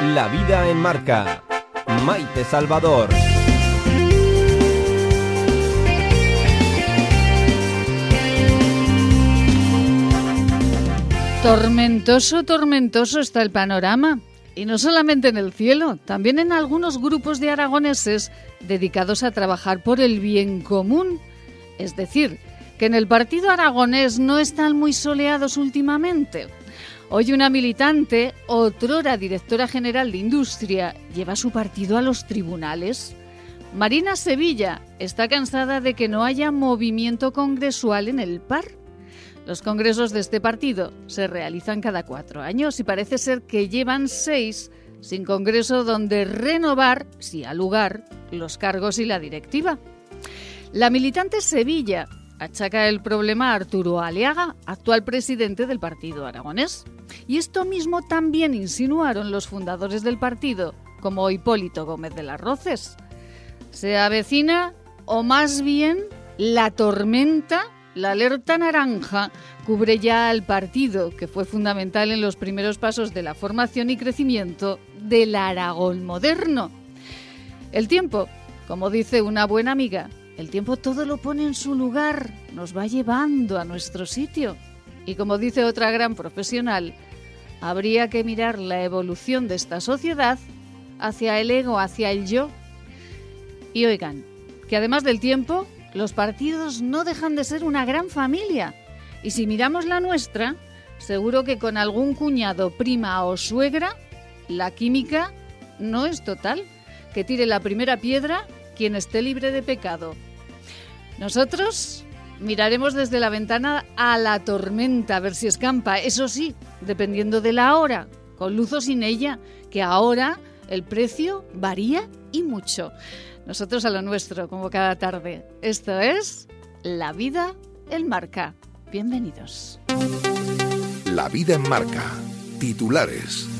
La vida en marca. Maite Salvador. Tormentoso, tormentoso está el panorama. Y no solamente en el cielo, también en algunos grupos de aragoneses dedicados a trabajar por el bien común. Es decir, que en el partido aragonés no están muy soleados últimamente. Hoy una militante, otrora directora general de Industria, lleva su partido a los tribunales. Marina Sevilla está cansada de que no haya movimiento congresual en el PAR. Los congresos de este partido se realizan cada cuatro años y parece ser que llevan seis sin congreso donde renovar, si al lugar, los cargos y la directiva. La militante Sevilla achaca el problema a Arturo Aliaga, actual presidente del partido aragonés. Y esto mismo también insinuaron los fundadores del partido, como Hipólito Gómez de las Roces. Se avecina, o más bien, la tormenta la alerta naranja cubre ya al partido, que fue fundamental en los primeros pasos de la formación y crecimiento del Aragón moderno. El tiempo, como dice una buena amiga, el tiempo todo lo pone en su lugar, nos va llevando a nuestro sitio. Y como dice otra gran profesional, habría que mirar la evolución de esta sociedad hacia el ego, hacia el yo. Y oigan, que además del tiempo, los partidos no dejan de ser una gran familia. Y si miramos la nuestra, seguro que con algún cuñado, prima o suegra, la química no es total. Que tire la primera piedra quien esté libre de pecado. Nosotros miraremos desde la ventana a la tormenta a ver si escampa. Eso sí, dependiendo de la hora, con luz o sin ella, que ahora el precio varía y mucho. Nosotros a lo nuestro, como cada tarde. Esto es La Vida en Marca. Bienvenidos. La Vida en Marca. Titulares.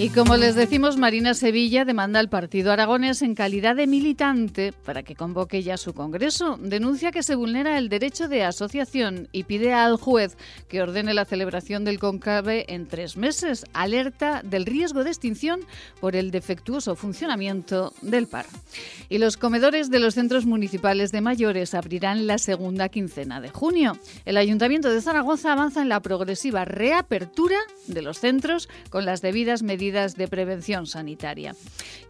Y como les decimos, Marina Sevilla demanda al Partido Aragones en calidad de militante para que convoque ya su Congreso. Denuncia que se vulnera el derecho de asociación y pide al juez que ordene la celebración del conclave en tres meses. Alerta del riesgo de extinción por el defectuoso funcionamiento del par. Y los comedores de los centros municipales de mayores abrirán la segunda quincena de junio. El Ayuntamiento de Zaragoza avanza en la progresiva reapertura de los centros con las debidas medidas de prevención sanitaria.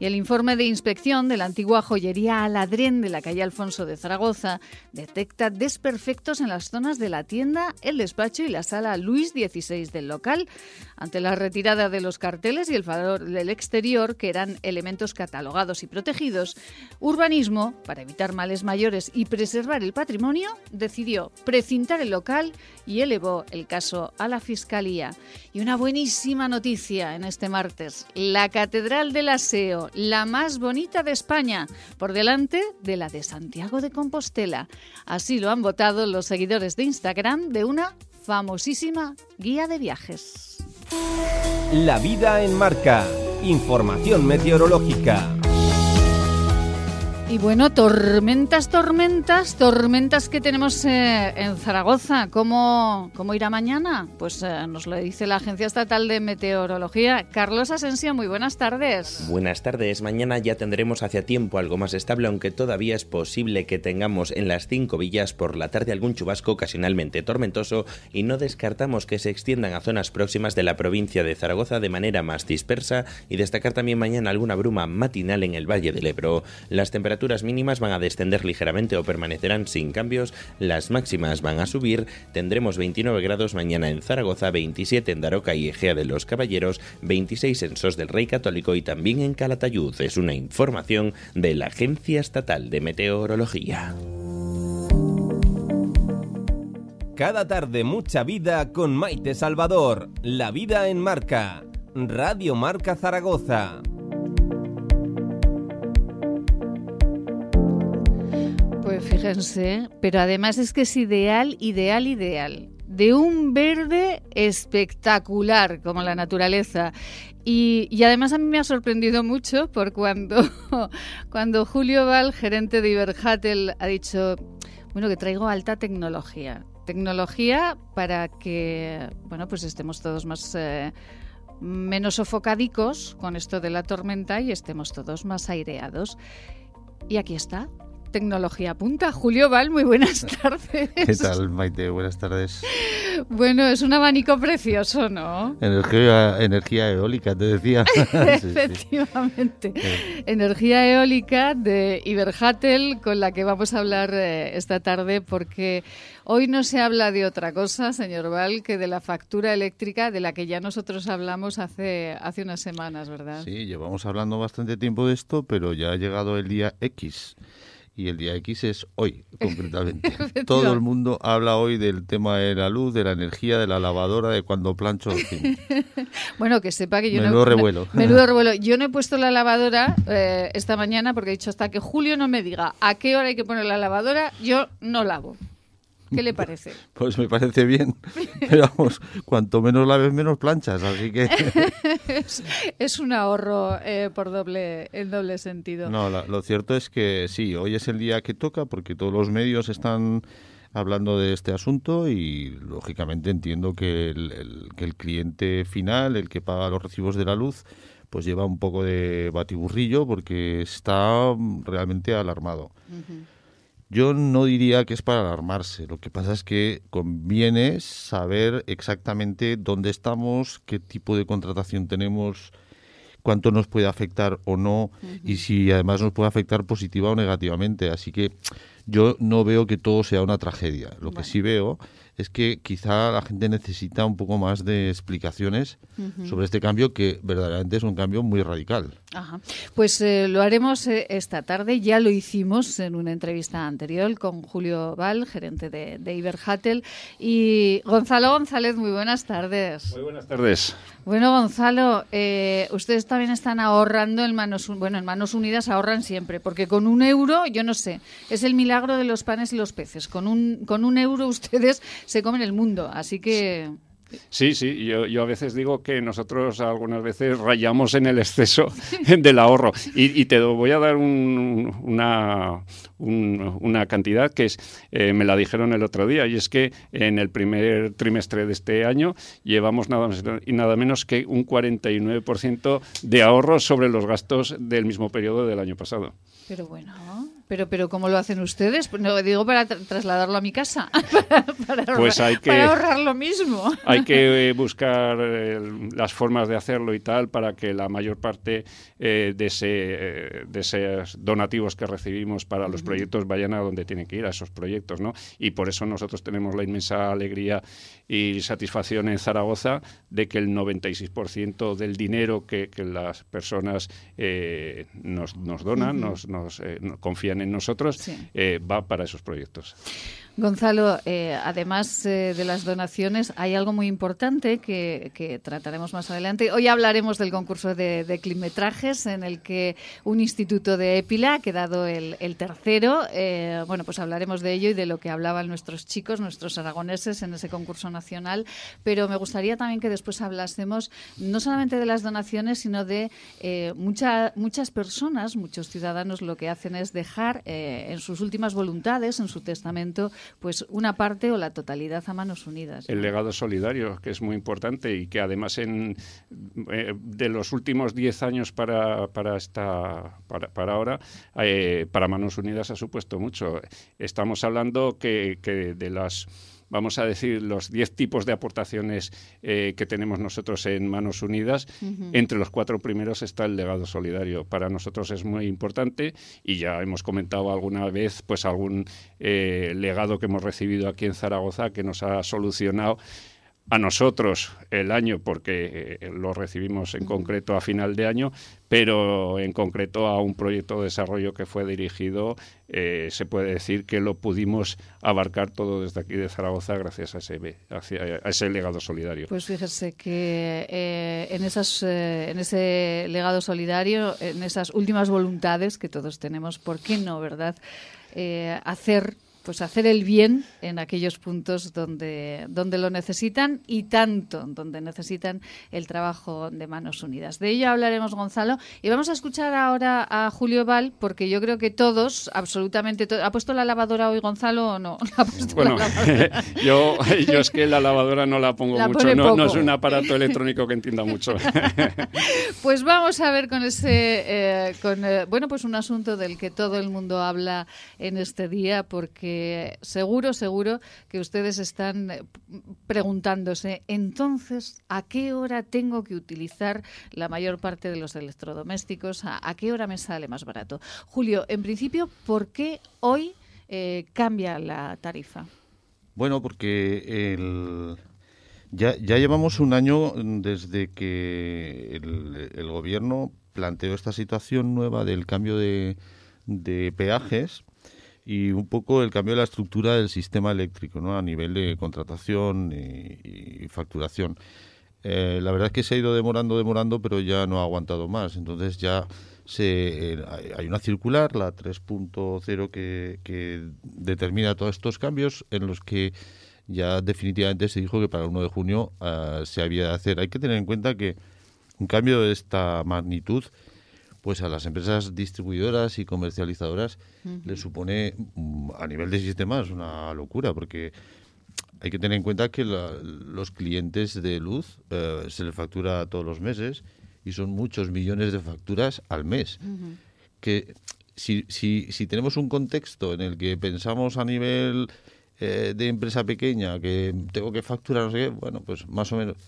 Y el informe de inspección de la antigua joyería Aladrén de la calle Alfonso de Zaragoza detecta desperfectos en las zonas de la tienda, el despacho y la sala Luis XVI del local. Ante la retirada de los carteles y el valor del exterior, que eran elementos catalogados y protegidos, Urbanismo, para evitar males mayores y preservar el patrimonio, decidió precintar el local y elevó el caso a la Fiscalía. Y una buenísima noticia en este marco la Catedral del Aseo, la más bonita de España, por delante de la de Santiago de Compostela. Así lo han votado los seguidores de Instagram de una famosísima guía de viajes. La vida en marca. Información meteorológica. Y bueno, tormentas, tormentas, tormentas que tenemos eh, en Zaragoza. ¿Cómo, ¿Cómo, irá mañana? Pues eh, nos lo dice la Agencia Estatal de Meteorología. Carlos Asensio, muy buenas tardes. Buenas tardes. Mañana ya tendremos hacia tiempo algo más estable, aunque todavía es posible que tengamos en las cinco villas por la tarde algún chubasco ocasionalmente tormentoso y no descartamos que se extiendan a zonas próximas de la provincia de Zaragoza de manera más dispersa y destacar también mañana alguna bruma matinal en el Valle del Ebro. Las temperaturas temperaturas mínimas van a descender ligeramente o permanecerán sin cambios, las máximas van a subir, tendremos 29 grados mañana en Zaragoza, 27 en Daroca y Egea de los Caballeros, 26 en Sos del Rey Católico y también en Calatayud. Es una información de la Agencia Estatal de Meteorología. Cada tarde mucha vida con Maite Salvador. La vida en marca. Radio Marca Zaragoza. Pues fíjense, pero además es que es ideal, ideal, ideal. De un verde espectacular, como la naturaleza. Y, además a mí me ha sorprendido mucho por cuando, cuando Julio Val, gerente de Iberhatel, ha dicho, bueno, que traigo alta tecnología tecnología para que, bueno, pues estemos todos más eh, menos sofocadicos con esto de la tormenta y estemos todos más aireados. Y aquí está, Tecnología Punta. Julio Val, muy buenas tardes. ¿Qué tal, Maite? Buenas tardes. Bueno, es un abanico precioso, ¿no? Energía, energía eólica, te decía. Efectivamente. Energía eólica de Iberhatel, con la que vamos a hablar eh, esta tarde, porque hoy no se habla de otra cosa, señor Val, que de la factura eléctrica de la que ya nosotros hablamos hace, hace unas semanas, ¿verdad? Sí, llevamos hablando bastante tiempo de esto, pero ya ha llegado el día X y el día X es hoy, concretamente. Todo el mundo habla hoy del tema de la luz, de la energía, de la lavadora, de cuando plancho. bueno, que sepa que yo menudo revuelo. menudo revuelo. Yo no he puesto la lavadora eh, esta mañana porque he dicho hasta que Julio no me diga a qué hora hay que poner la lavadora, yo no lavo. ¿Qué le parece? Pues me parece bien. Pero vamos, cuanto menos laves, menos planchas, así que... es, un ahorro eh, por doble, en doble sentido. No, lo cierto es que sí, hoy es el día que toca porque todos los medios están hablando de este asunto y lógicamente entiendo que el, que el cliente final, el que paga los recibos de la luz, pues lleva un poco de batiburrillo porque está realmente alarmado. Yo no diría que es para alarmarse. Lo que pasa es que conviene saber exactamente dónde estamos, qué tipo de contratación tenemos, cuánto nos puede afectar o no y si además nos puede afectar positiva o negativamente. Así que yo no veo que todo sea una tragedia. Lo que sí veo es que quizá la gente necesita un poco más de explicaciones sobre este cambio que verdaderamente es un cambio muy radical. Ajá. Pues eh, lo haremos eh, esta tarde. Ya lo hicimos en una entrevista anterior con Julio Val, gerente de, de Iberhatel. Y Gonzalo González, muy buenas tardes. Muy buenas tardes. Bueno, Gonzalo, eh, ustedes también están ahorrando en manos, bueno, en manos unidas ahorran siempre, porque con un euro, yo no sé, es el milagro de los panes y los peces. Con un, con un euro ustedes se comen el mundo, así que... Sí, sí, yo, yo, a veces digo que nosotros algunas veces rayamos en el exceso del ahorro. Y, te voy a dar una, una cantidad que es, eh, me la dijeron el otro día, y es que en el primer trimestre de este año llevamos nada más y nada menos que un 49% de ahorro sobre los gastos del mismo periodo del año pasado. Pero bueno, pero, pero ¿cómo lo hacen ustedes? No digo para trasladarlo a mi casa, para, pues hay que, ahorrar lo mismo. Hay que eh, buscar eh, las formas de hacerlo y tal para que la mayor parte eh, de, ese, de esos donativos que recibimos para los proyectos vayan a donde tienen que ir, a esos proyectos, ¿no? Y por eso nosotros tenemos la inmensa alegría y satisfacción en Zaragoza de que el 96% del dinero que, las personas nos, nos donan, nos, nos confían en nosotros, eh, va para esos proyectos. Gonzalo, eh, además eh, de las donaciones, hay algo muy importante que, trataremos más adelante. Hoy hablaremos del concurso de, de, climetrajes en el que un instituto de Épila ha quedado el, tercero. Eh, bueno, pues hablaremos de ello y de lo que hablaban nuestros chicos, nuestros aragoneses en ese concurso nacional. Pero me gustaría también que después hablásemos no solamente de las donaciones, sino de muchas personas, muchos ciudadanos, lo que hacen es dejar en sus últimas voluntades, en su testamento, pues una parte o la totalidad a manos unidas. El legado solidario, que es muy importante y que además en, eh, de los últimos 10 años para, para, esta, para, ahora, eh, para Manos Unidas ha supuesto mucho. Estamos hablando que, que de las vamos a decir, los 10 tipos de aportaciones eh, que tenemos nosotros en Manos Unidas, entre los cuatro primeros está el legado solidario. Para nosotros es muy importante y ya hemos comentado alguna vez pues algún eh, legado que hemos recibido aquí en Zaragoza que nos ha solucionado a nosotros el año porque eh, lo recibimos en concreto a final de año, pero en concreto a un proyecto de desarrollo que fue dirigido, eh, se puede decir que lo pudimos abarcar todo desde aquí de Zaragoza gracias a ese, a ese legado solidario. Pues fíjese que eh, en, esas, en ese legado solidario, en esas últimas voluntades que todos tenemos, ¿por qué no, verdad? hacer pues hacer el bien en aquellos puntos donde, donde lo necesitan y tanto donde necesitan el trabajo de manos unidas. De ello hablaremos, Gonzalo. Y vamos a escuchar ahora a Julio Val, porque yo creo que todos, absolutamente todos. ¿Ha puesto la lavadora hoy, Gonzalo, o no? bueno, yo, yo es que la lavadora no la pongo mucho, no, es un aparato electrónico que entienda mucho. pues vamos a ver con ese, eh, con, eh, bueno, pues un asunto del que todo el mundo habla en este día, porque seguro, seguro que ustedes están eh, preguntándose, entonces, ¿a qué hora tengo que utilizar la mayor parte de los electrodomésticos? ¿A, qué hora me sale más barato? Julio, en principio, ¿por qué hoy eh, cambia la tarifa? Bueno, porque ya, llevamos un año desde que el, gobierno planteó esta situación nueva del cambio de peajes y un poco el cambio de la estructura del sistema eléctrico ¿no? a nivel de contratación y, facturación. Eh, la verdad es que se ha ido demorando, demorando, pero ya no ha aguantado más. Entonces ya se, eh, hay una circular, la 3.0, que, que determina todos estos cambios en los que ya definitivamente se dijo que para el 1 de junio uh, se había de hacer. Hay que tener en cuenta que un cambio de esta magnitud pues a las empresas distribuidoras y comercializadoras le supone mm, a nivel de sistemas una locura porque hay que tener en cuenta que los clientes de luz eh, se les factura todos los meses y son muchos millones de facturas al mes. Que si, si, si, tenemos un contexto en el que pensamos a nivel eh, de empresa pequeña que tengo que facturar, no sé qué, bueno, pues más o menos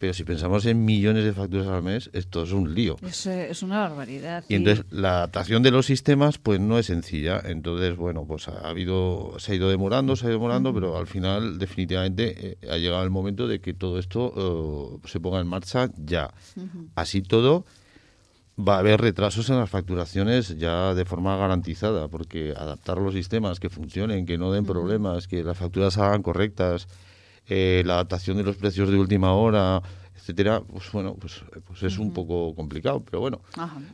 pero si pensamos en millones de facturas al mes, esto es un lío. Es, es una barbaridad. Y, entonces la adaptación de los sistemas pues no es sencilla. Entonces, bueno, pues ha habido, se ha ido demorando, se ha ido demorando, pero al final definitivamente eh, ha llegado el momento de que todo esto eh, se ponga en marcha ya. Así todo, va a haber retrasos en las facturaciones ya de forma garantizada, porque adaptar los sistemas que funcionen, que no den problemas, que las facturas hagan correctas, eh, la adaptación de los precios de última hora, etcétera, pues bueno, pues, pues es un poco complicado, pero bueno.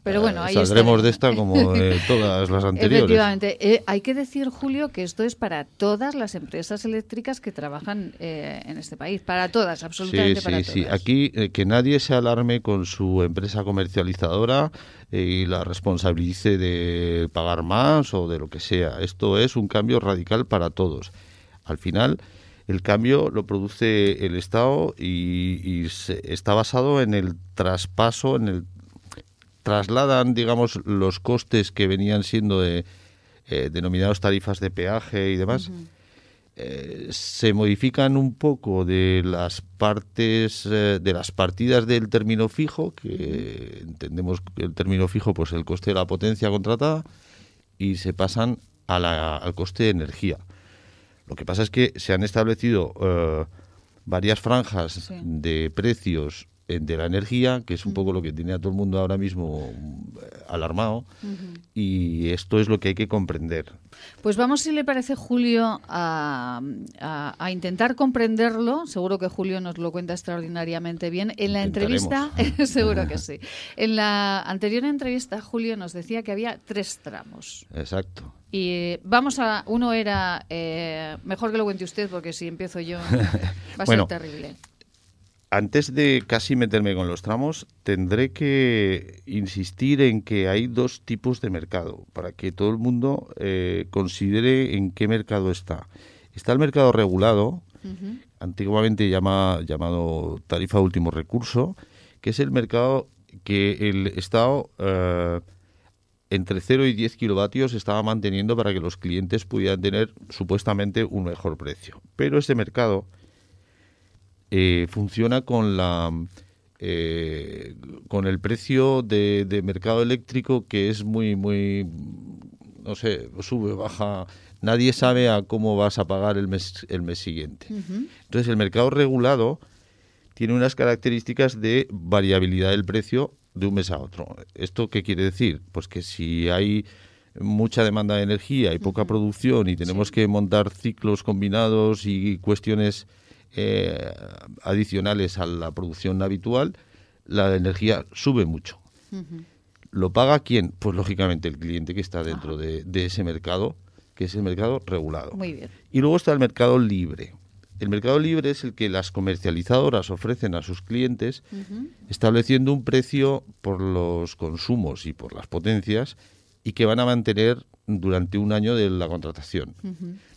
Pero bueno, ahí saldremos de esta como de todas las anteriores. Efectivamente. Eh, hay que decir, Julio, que esto es para todas las empresas eléctricas que trabajan eh, en este país, para todas, absolutamente sí, sí, Sí, aquí que nadie se alarme con su empresa comercializadora y la responsabilice de pagar más o de lo que sea. Esto es un cambio radical para todos. Al final el cambio lo produce el Estado y, está basado en el traspaso, en el trasladan, digamos, los costes que venían siendo de, eh, denominados tarifas de peaje y demás. Eh, se modifican un poco de las partes eh, de las partidas del término fijo que entendemos que el término fijo pues el coste de la potencia contratada y se pasan al coste de energía lo que pasa es que se han establecido eh, varias franjas de precios de la energía, que es un poco lo que tiene a todo el mundo ahora mismo eh, alarmado, y esto es lo que hay que comprender. Pues vamos, si le parece, Julio, a, intentar comprenderlo. Seguro que Julio nos lo cuenta extraordinariamente bien. En la entrevista, seguro que sí. En la anterior entrevista, Julio nos decía que había tres tramos. Exacto. Y vamos a, uno era, eh, mejor que lo cuente usted porque si empiezo yo va a ser terrible. Antes de casi meterme con los tramos, tendré que insistir en que hay dos tipos de mercado para que todo el mundo eh, considere en qué mercado está. Está el mercado regulado, antiguamente llama, llamado tarifa último recurso, que es el mercado que el Estado eh, entre 0 y 10 kilovatios estaba manteniendo para que los clientes pudieran tener supuestamente un mejor precio. Pero este mercado eh, funciona con la eh, con el precio de, mercado eléctrico que es muy muy no sé sube baja. Nadie sabe a cómo vas a pagar el mes el mes siguiente. Entonces el mercado regulado tiene unas características de variabilidad del precio de un mes a otro. ¿Esto qué quiere decir? Pues que si hay mucha demanda de energía y poca producción y tenemos que montar ciclos combinados y cuestiones eh, adicionales a la producción habitual, la energía sube mucho. ¿Lo paga quién? Pues lógicamente el cliente que está dentro de, ese mercado que es el mercado regulado. Muy bien. Y luego está el mercado libre. El mercado libre es el que las comercializadoras ofrecen a sus clientes estableciendo un precio por los consumos y por las potencias y que van a mantener durante un año de la contratación.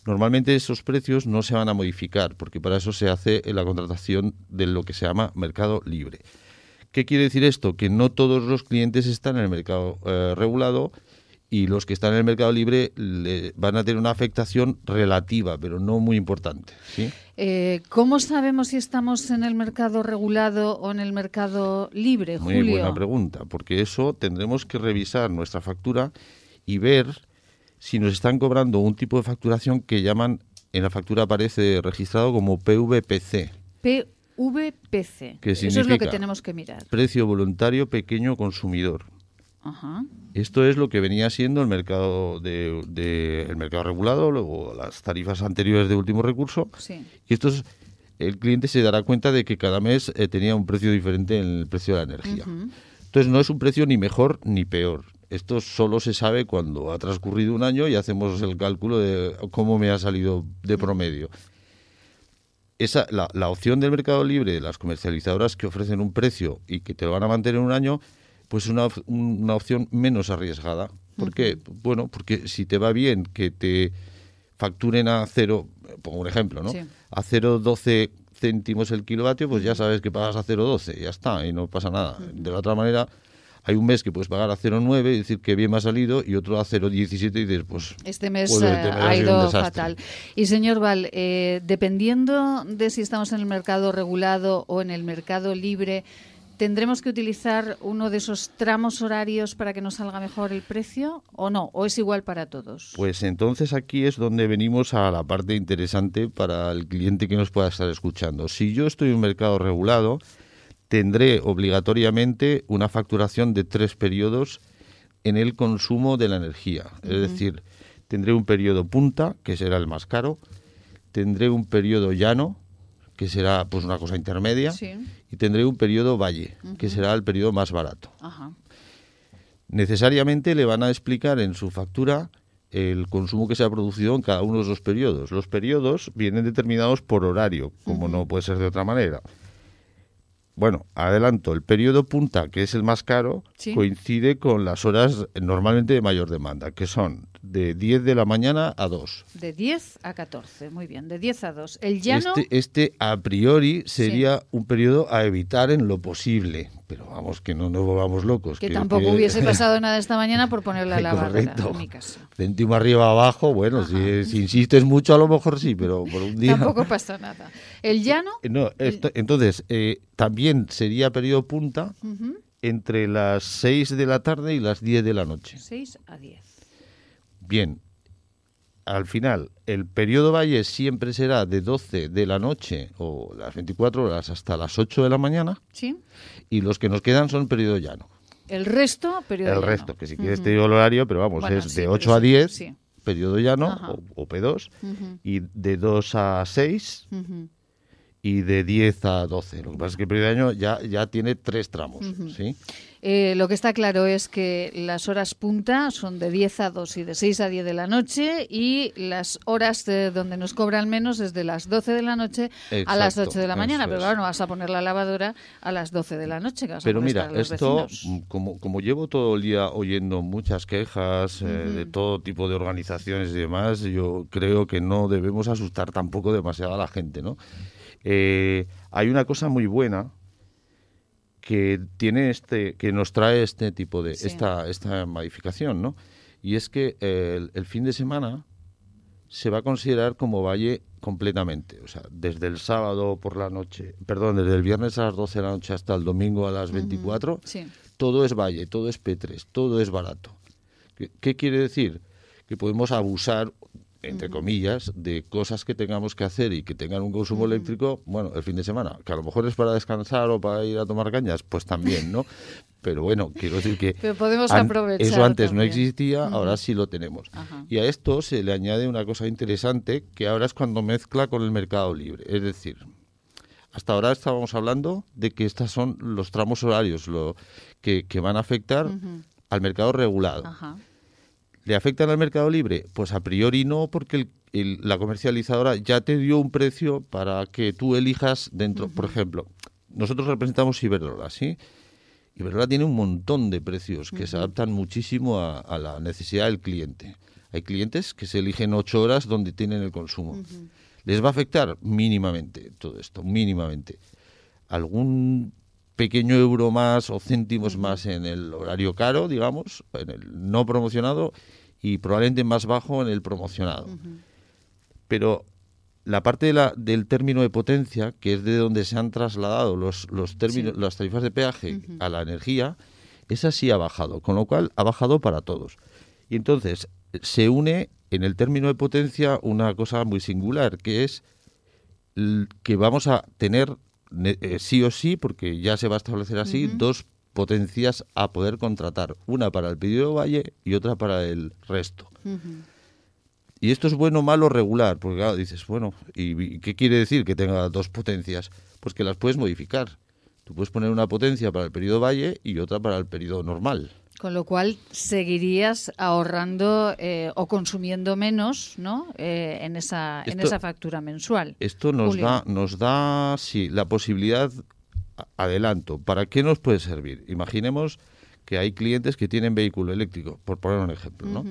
Normalmente esos precios no se van a modificar porque para eso se hace la contratación de lo que se llama mercado libre. ¿Qué quiere decir esto? Que no todos los clientes están en el mercado eh, regulado y los que están en el mercado libre le van a tener una afectación relativa, pero no muy importante. ¿sí? Eh, ¿Cómo sabemos si estamos en el mercado regulado o en el mercado libre, Muy Julio? buena pregunta, porque eso tendremos que revisar nuestra factura y ver si nos están cobrando un tipo de facturación que llaman, en la factura aparece registrado como PVPC, PVPC. ¿Qué Eso es lo que tenemos que mirar. precio voluntario pequeño consumidor. Ajá. Esto es lo que venía siendo el mercado de, de- el mercado regulado, luego las tarifas anteriores de último recurso. Sí. Y esto es, el cliente se dará cuenta de que cada mes eh, tenía un precio diferente en el precio de la energía. Entonces no es un precio ni mejor ni peor. Esto solo se sabe cuando ha transcurrido un año y hacemos el cálculo de cómo me ha salido de promedio. Esa, la, la opción del mercado libre de las comercializadoras que ofrecen un precio y que te lo van a mantener un año, pues es una, una opción menos arriesgada. ¿Por qué? Bueno, porque si te va bien que te facturen a cero, pongo un ejemplo, ¿no? Sí. A 0,12 céntimos el kilovatio, pues ya sabes que pagas a 0,12, ya está, y no pasa nada. De la otra manera, hay un mes que puedes pagar a 0,9 y decir que bien me ha salido, y otro a 0,17 y dices, pues... Este mes pues, eh, este mes ha un ido fatal. Y señor Val, eh, dependiendo de si estamos en el mercado regulado o en el mercado libre, ¿tendremos que utilizar uno de esos tramos horarios para que nos salga mejor el precio o no? ¿O es igual para todos? Pues entonces aquí es donde venimos a la parte interesante para el cliente que nos pueda estar escuchando. Si yo estoy en un mercado regulado, tendré obligatoriamente una facturación de tres periodos en el consumo de la energía. Es decir, tendré un periodo punta, que será el más caro, tendré un periodo llano, que será pues una cosa intermedia, Sí. y tendré un periodo valle, que será el periodo más barato Ajá. necesariamente le van a explicar en su factura el consumo que se ha producido en cada uno de esos periodos. Los periodos vienen determinados por horario, como no puede ser de otra manera. Bueno, adelanto, el periodo punta, que es el más caro, Sí. coincide con las horas normalmente de mayor demanda, que son de 10 de la mañana a 2. De 10 a 14, muy bien, de 10 a 2. El llano, Este, este a priori sería un periodo a evitar en lo posible, pero vamos, que no nos volvamos locos. que tampoco que- hubiese pasado nada esta mañana por poner la lavadora Correcto. en mi caso. Céntimo arriba abajo, bueno, si, si insistes mucho a lo mejor sí, pero por un día... Tampoco pasa nada. El llano, Eh, No, esto- entonces, eh, también sería periodo punta entre las 6 de la tarde y las 10 de la noche. 6 a 10. Bien, al final, el periodo valle siempre será de 12 de la noche o las 24 horas hasta las 8 de la mañana ¿Sí? y los que nos quedan son periodo llano. El resto, periodo el llano. resto, que si quieres te digo el horario, pero vamos, Bueno, es sí, de pero 8 a eso- 10, sí. periodo llano o, o P2, Ujú, y de 2 a 6 ujú. y de 10 a 12. Lo que pasa es que el periodo de año ya, ya tiene tres tramos, ¿sí? Eh, lo que está claro es que las horas punta son de 10 a 2 y de 6 a 10 de la noche y las horas de donde nos cobran menos es de las 12 de la noche a las Exacto, 8 de la mañana. Pero claro, no vas a poner la lavadora a las 12 de la noche. Que vas Pero mira, a los esto, vecinos. mm, como, como llevo todo el día oyendo muchas quejas eh, de todo tipo de organizaciones y demás, yo creo que no debemos asustar tampoco demasiado a la gente, ¿no? Eh, hay una cosa muy buena que tiene este, que nos trae este tipo de, Sí. esta, esta modificación, ¿no? Y es que eh, el, el fin de semana se va a considerar como valle completamente. O sea, desde el sábado por la noche, perdón, desde el viernes a las 12 de la noche hasta el domingo a las 24, Sí. todo es valle, todo es P3, todo es barato. ¿Qué, qué quiere decir? Que podemos abusar, entre comillas, de cosas que tengamos que hacer y que tengan un consumo eléctrico, bueno, el fin de semana, que a lo mejor es para descansar o para ir a tomar cañas, pues también, ¿no? Pero bueno, quiero decir que Pero podemos an- aprovechar eso antes no existía, ahora sí lo tenemos. Ajá. Y a esto se le añade una cosa interesante que ahora es cuando mezcla con el mercado libre. Es decir, hasta ahora estábamos hablando de que estos son los tramos horarios lo, que, que van a afectar al mercado regulado. Ajá. ¿Le afectan al mercado libre? Pues a priori no, porque la comercializadora ya te dio un precio para que tú elijas dentro. Por ejemplo, nosotros representamos Iberdrola, ¿sí? Iberdrola tiene un montón de precios que se adaptan muchísimo a, la necesidad del cliente. Hay clientes que se eligen ocho horas donde tienen el consumo. ¿Les va a afectar? Mínimamente todo esto, mínimamente. Algún pequeño euro más o céntimos más en el horario caro, digamos, en el no promocionado, y probablemente más bajo en el promocionado. Pero la parte de la, del término de potencia, que es de donde se han trasladado los, los términos, las tarifas de peaje a la energía, esa sí ha bajado, con lo cual ha bajado para todos. Y entonces se une en el término de potencia una cosa muy singular, que es que vamos a tener eh, sí o sí, porque ya se va a establecer así, dos potencias a poder contratar, una para el pedido valle y otra para el resto. Y esto es bueno, malo, regular, porque claro, dices, bueno, ¿y, qué quiere decir que tenga dos potencias? Pues que las puedes modificar. Tú puedes poner una potencia para el periodo valle y otra para el periodo normal. Con lo cual seguirías ahorrando eh, o consumiendo menos, ¿no? Eh, en esa en esa factura mensual. Esto nos da nos da sí la posibilidad adelanto. ¿Para qué nos puede servir? Imaginemos que hay clientes que tienen vehículo eléctrico, por poner un ejemplo, ¿no?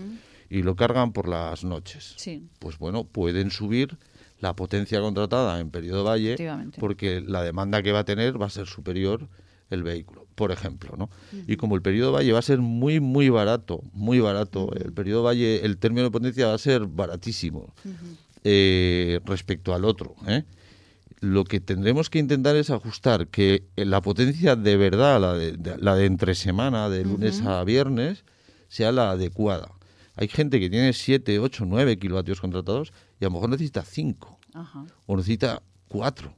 Y lo cargan por las noches. Sí. Pues bueno, pueden subir la potencia contratada en periodo valle porque la demanda que va a tener va a ser superior el vehículo, por ejemplo, ¿no? Y como el periodo valle va a ser muy, muy barato, muy barato, el periodo valle, el término de potencia va a ser baratísimo eh, respecto al otro, ¿eh? Lo que tendremos que intentar es ajustar que la potencia de verdad, la de, la de entre semana, de lunes a viernes, sea la adecuada. Hay gente que tiene 7, 8, 9 kilovatios contratados y a lo mejor necesita 5 o necesita 4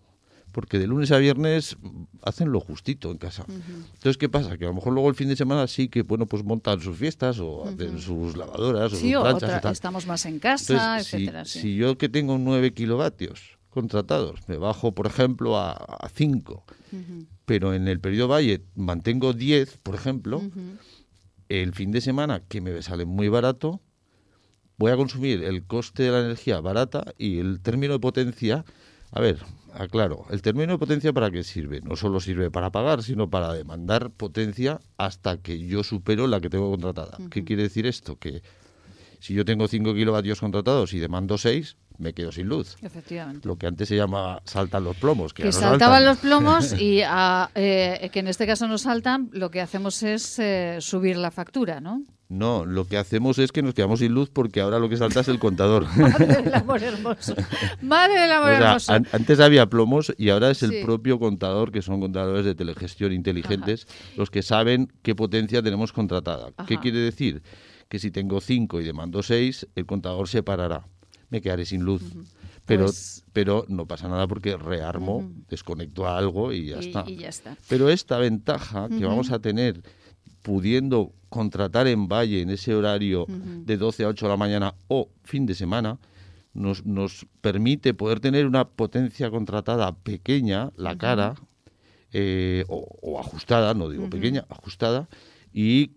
porque de lunes a viernes hacen lo justito en casa. Entonces, ¿qué pasa? Que a lo mejor luego el fin de semana sí que, bueno, pues montan sus fiestas o hacen sus lavadoras o sus planchas. estamos más en casa, etcétera. Si, yo que tengo 9 kilovatios contratados, me bajo, por ejemplo, a 5, pero en el periodo Valle mantengo 10, por ejemplo, el fin de semana, que me sale muy barato, voy a consumir el coste de la energía barata y el término de potencia, a ver, aclaro, el término de potencia para qué sirve? No solo sirve para pagar, sino para demandar potencia hasta que yo supero la que tengo contratada. ¿Qué quiere decir esto? Que si yo tengo 5 kilovatios contratados y demando 6, me quedo sin luz. Efectivamente. Lo que antes se llama saltan los plomos. Que, saltaban los plomos y eh, que en este caso no saltan, lo que hacemos es eh, subir la factura, ¿no? No, lo que hacemos es que nos quedamos sin luz porque ahora lo que salta es el contador. Madre del amor hermoso. Madre del amor hermoso. antes había plomos y ahora es el propio contador, que son contadores de telegestión inteligentes, los que saben qué potencia tenemos contratada. ¿Qué quiere decir? Que si tengo 5 y demando 6, el contador se parará. Me quedaré sin luz. Pero, pues pero no pasa nada porque rearmo, desconecto a algo y ya, está. y ya está. Pero esta ventaja que vamos a tener pudiendo contratar en Valle en ese horario de 12 a 8 de la mañana o fin de semana, nos, nos permite poder tener una potencia contratada pequeña, la cara, eh, o, ajustada, no digo pequeña, ajustada, y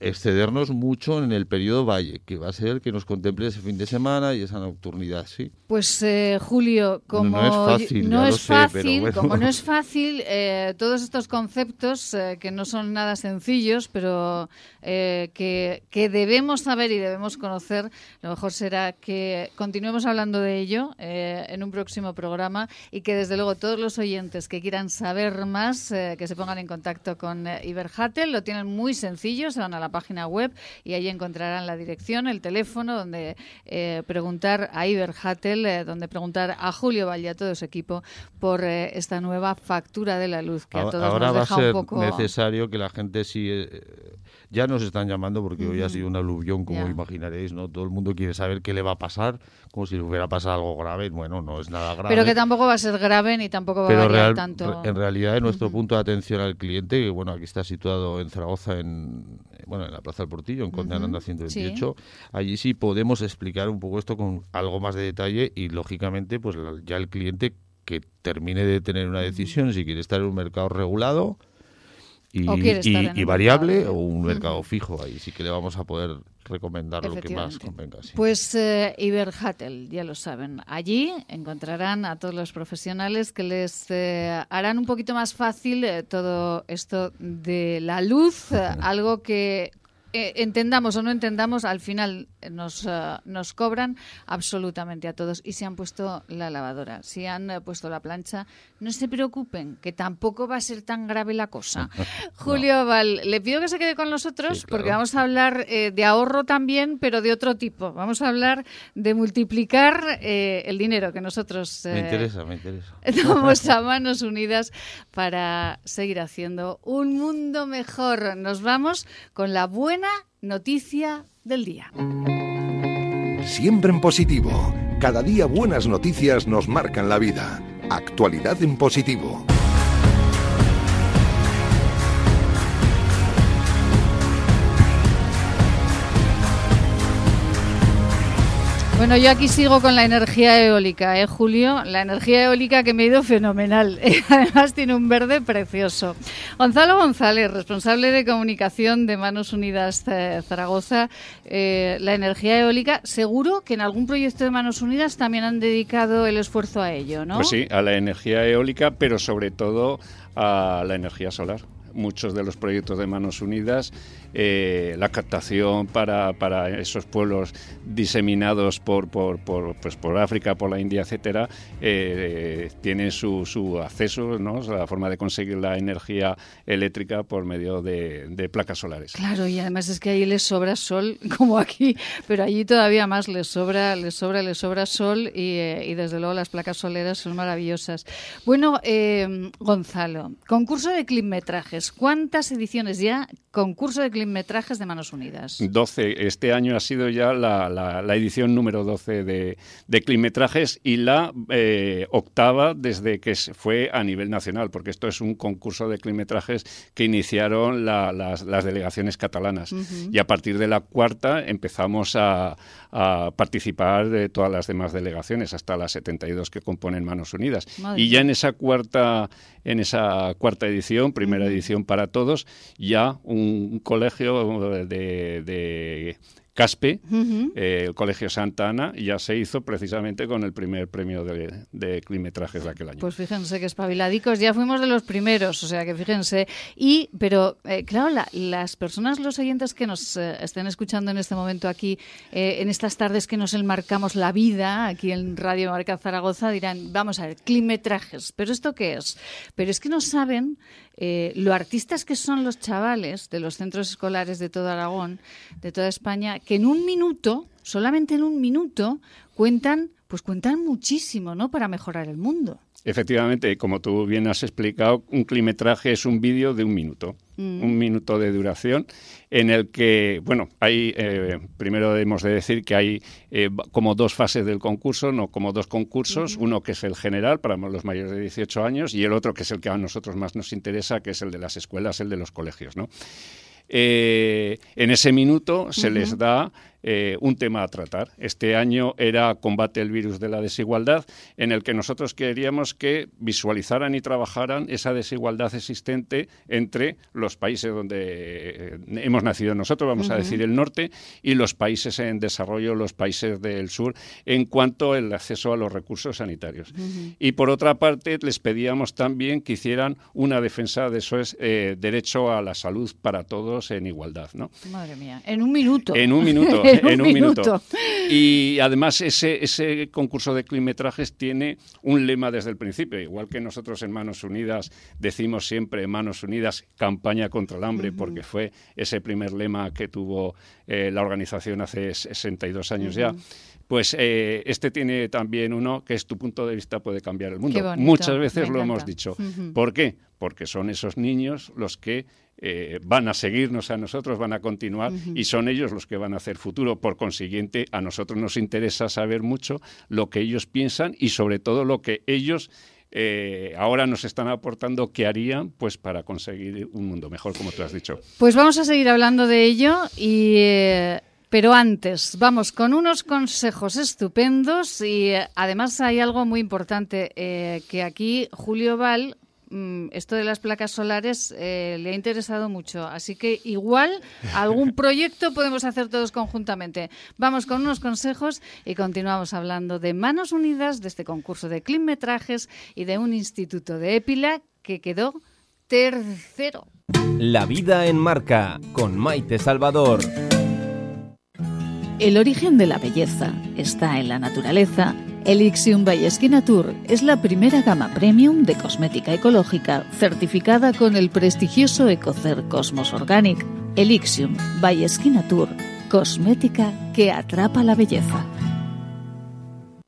excedernos mucho en el periodo valle, que va a ser el que nos contemple ese fin de semana y esa nocturnidad, sí. Pues eh, Julio, como no, es fácil, no es fácil como no es fácil, eh, todos estos conceptos eh, que no son nada sencillos, pero que, que, debemos saber y debemos conocer, lo mejor será que continuemos hablando de ello en un próximo programa y que desde luego todos los oyentes que quieran saber más, que se pongan en contacto con Iberhatel, lo tienen muy sencillo se van a la página web y ahí encontrarán la dirección, el teléfono donde eh, preguntar a Iber Hattel, eh, donde preguntar a Julio Valle y a todo su equipo por eh, esta nueva factura de la luz que a todos Ahora nos deja va a ser un poco... necesario que la gente sí ya nos están llamando porque hoy ha sido un aluvión, como imaginaréis, ¿no? Todo el mundo quiere saber qué le va a pasar, como si le hubiera pasado algo grave. Bueno, no es nada grave. Pero que tampoco va a ser grave ni tampoco va a variar tanto. En realidad, en nuestro punto de atención al cliente, que bueno, aquí está situado en Zaragoza, en, bueno, en la Plaza del Portillo, en Conde uh 128, allí sí podemos explicar un poco esto con algo más de detalle y, lógicamente, pues ya el cliente que termine de tener una decisión, si quiere estar en un mercado regulado, y, variable o un mercado fijo. Ahí sí que le vamos a poder recomendar lo que más convenga. Pues eh, Iberhatel, ya lo saben. Allí encontrarán a todos los profesionales que les eh, harán un poquito más fácil eh, todo esto de la luz, algo que entendamos o no entendamos, al final nos, eh, nos cobran absolutamente a todos. Y si han puesto la lavadora, si han eh, puesto la plancha, no se preocupen, que tampoco va a ser tan grave la cosa. Julio Val, le pido que se quede con nosotros porque vamos a hablar eh, de ahorro también, pero de otro tipo. Vamos a hablar de multiplicar el dinero que nosotros me interesa, me interesa. damos a manos unidas para seguir haciendo un mundo mejor. Nos vamos con la buena noticia del día. Siempre en positivo. Cada día buenas noticias nos marcan la vida. Actualidad en positivo. Bueno, yo aquí sigo con la energía eólica, ¿eh, Julio? La energía eólica que me ha ido fenomenal. Además tiene un verde precioso. Gonzalo González, responsable de comunicación de Manos Unidas Zaragoza. Eh, la energía eólica, seguro que en algún proyecto de Manos Unidas también han dedicado el esfuerzo a ello, ¿no? Pues sí, a la energía eólica, pero sobre todo a la energía solar muchos de los proyectos de Manos Unidas, eh, la captación para, para, esos pueblos diseminados por, por, pues por África, por la India, etcétera, eh, tiene su, su acceso, ¿no? la forma de conseguir la energía eléctrica por medio de, de, placas solares. Claro, y además es que ahí les sobra sol, como aquí, pero allí todavía más les sobra, les sobra, les sobra sol y, eh, y desde luego las placas soleras son maravillosas. Bueno, Gonzalo, concurso de clipmetrajes. ¿Cuántas ediciones ya? Concurso de clipmetrajes de Manos Unidas. 12. Este año ha sido ya la, edición número 12 de, de y la eh, octava desde que fue a nivel nacional, porque esto es un concurso de clipmetrajes que iniciaron las, delegaciones catalanas. Y a partir de la cuarta empezamos a, participar de todas las demás delegaciones, hasta las 72 que componen Manos Unidas. y ya en esa cuarta en esa cuarta edición, primera edición para todos, ya un colegio de Caspe, eh, el Colegio Santa Ana, ya se hizo precisamente con el primer premio de, de climetrajes de aquel año. Pues fíjense que espabiladicos, ya fuimos de los primeros, o sea que fíjense. Y, pero eh, claro, las personas, los oyentes que nos eh, estén escuchando en este momento aquí, en estas tardes que nos enmarcamos la vida, aquí en Radio Marca Zaragoza, dirán, vamos a ver, climetrajes, ¿pero esto qué es? Pero es que no saben eh, lo artistas que son los chavales de los centros escolares de todo Aragón, de toda España, que en un minuto, solamente en un minuto, cuentan, pues cuentan muchísimo, ¿no? Para mejorar el mundo. Efectivamente, como tú bien has explicado, un climetraje es un vídeo de un minuto, mm. un minuto de duración, en el que, bueno, hay, eh, primero debemos de decir que hay eh, como dos fases del concurso, no como dos concursos, uno que es el general para los mayores de 18 años y el otro que es el que a nosotros más nos interesa, que es el de las escuelas, el de los colegios, ¿no? Eh, en ese minuto se les da eh, un tema a tratar. Este año era combate el virus de la desigualdad, en el que nosotros queríamos que visualizaran y trabajaran esa desigualdad existente entre los países donde eh, hemos nacido nosotros, vamos a decir el norte, y los países en desarrollo, los países del sur, en cuanto al acceso a los recursos sanitarios. Y por otra parte, les pedíamos también que hicieran una defensa de eso es eh, derecho a la salud para todos en igualdad. ¿no? Madre mía, en un minuto. En un minuto. en un minuto. Y además ese, ese concurso de climetrajes tiene un lema desde el principio, igual que nosotros en Manos Unidas decimos siempre Manos Unidas, campaña contra el hambre, porque fue ese primer lema que tuvo eh, la organización hace 62 años ya pues eh, este tiene también uno que es tu punto de vista puede cambiar el mundo. Muchas veces lo hemos dicho. ¿Por qué? Porque son esos niños los que eh, van a seguirnos a nosotros, van a continuar y son ellos los que van a hacer futuro. Por consiguiente, a nosotros nos interesa saber mucho lo que ellos piensan y sobre todo lo que ellos eh, ahora nos están aportando qué harían pues para conseguir un mundo mejor, como tú has dicho. Pues vamos a seguir hablando de ello y... Eh, pero antes, vamos con unos consejos estupendos y además hay algo muy importante que aquí Julio Val esto de las placas solares eh, le ha interesado mucho. Así que igual algún proyecto podemos hacer todos conjuntamente. Vamos con unos consejos y continuamos hablando de Manos Unidas, de este concurso de climetrajes y de un instituto de Épila que quedó tercero. La vida en marca con Maite Salvador. El origen de la belleza está en la naturaleza. Elixium by Tour es la primera gama premium de cosmética ecológica certificada con el prestigioso Ecocer Cosmos Organic. Elixium by Tour, cosmética que atrapa la belleza.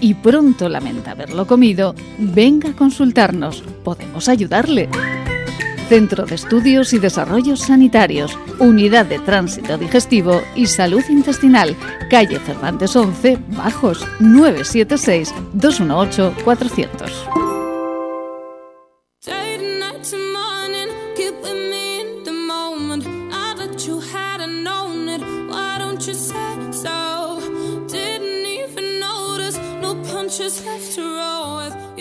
y pronto lamenta haberlo comido, venga a consultarnos. Podemos ayudarle. Centro de Estudios y Desarrollos Sanitarios, Unidad de Tránsito Digestivo y Salud Intestinal, calle Cervantes 11, Bajos, 976-218-400.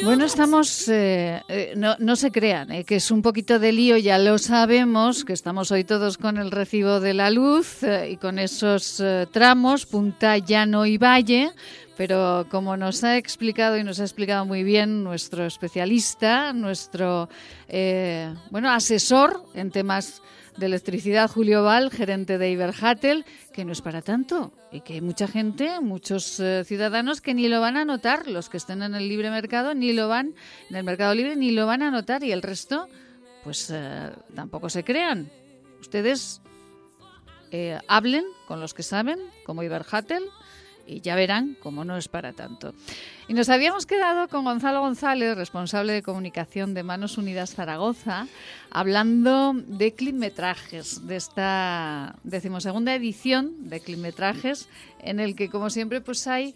Bueno, estamos, eh, eh, no, se crean, eh, que es un poquito de lío, ya lo sabemos, que estamos hoy todos con el recibo de la luz y con esos tramos, punta, llano y valle, pero como nos ha explicado y nos ha explicado muy bien nuestro especialista, nuestro bueno asesor en temas de electricidad, Julio Val, gerente de Iberhatel, que no es para tanto y que hay mucha gente, muchos eh, ciudadanos que ni lo van a notar, los que estén en el libre mercado ni lo van, en el mercado libre ni lo van a notar y el resto, pues eh, tampoco se crean. Ustedes eh, hablen con los que saben, como Iberhatel, y ya verán cómo no es para tanto. Y nos habíamos quedado con Gonzalo González, responsable de comunicación de Manos Unidas Zaragoza, hablando de climetrajes, de esta decimosegunda edición de climetrajes, en el que, como siempre, pues hay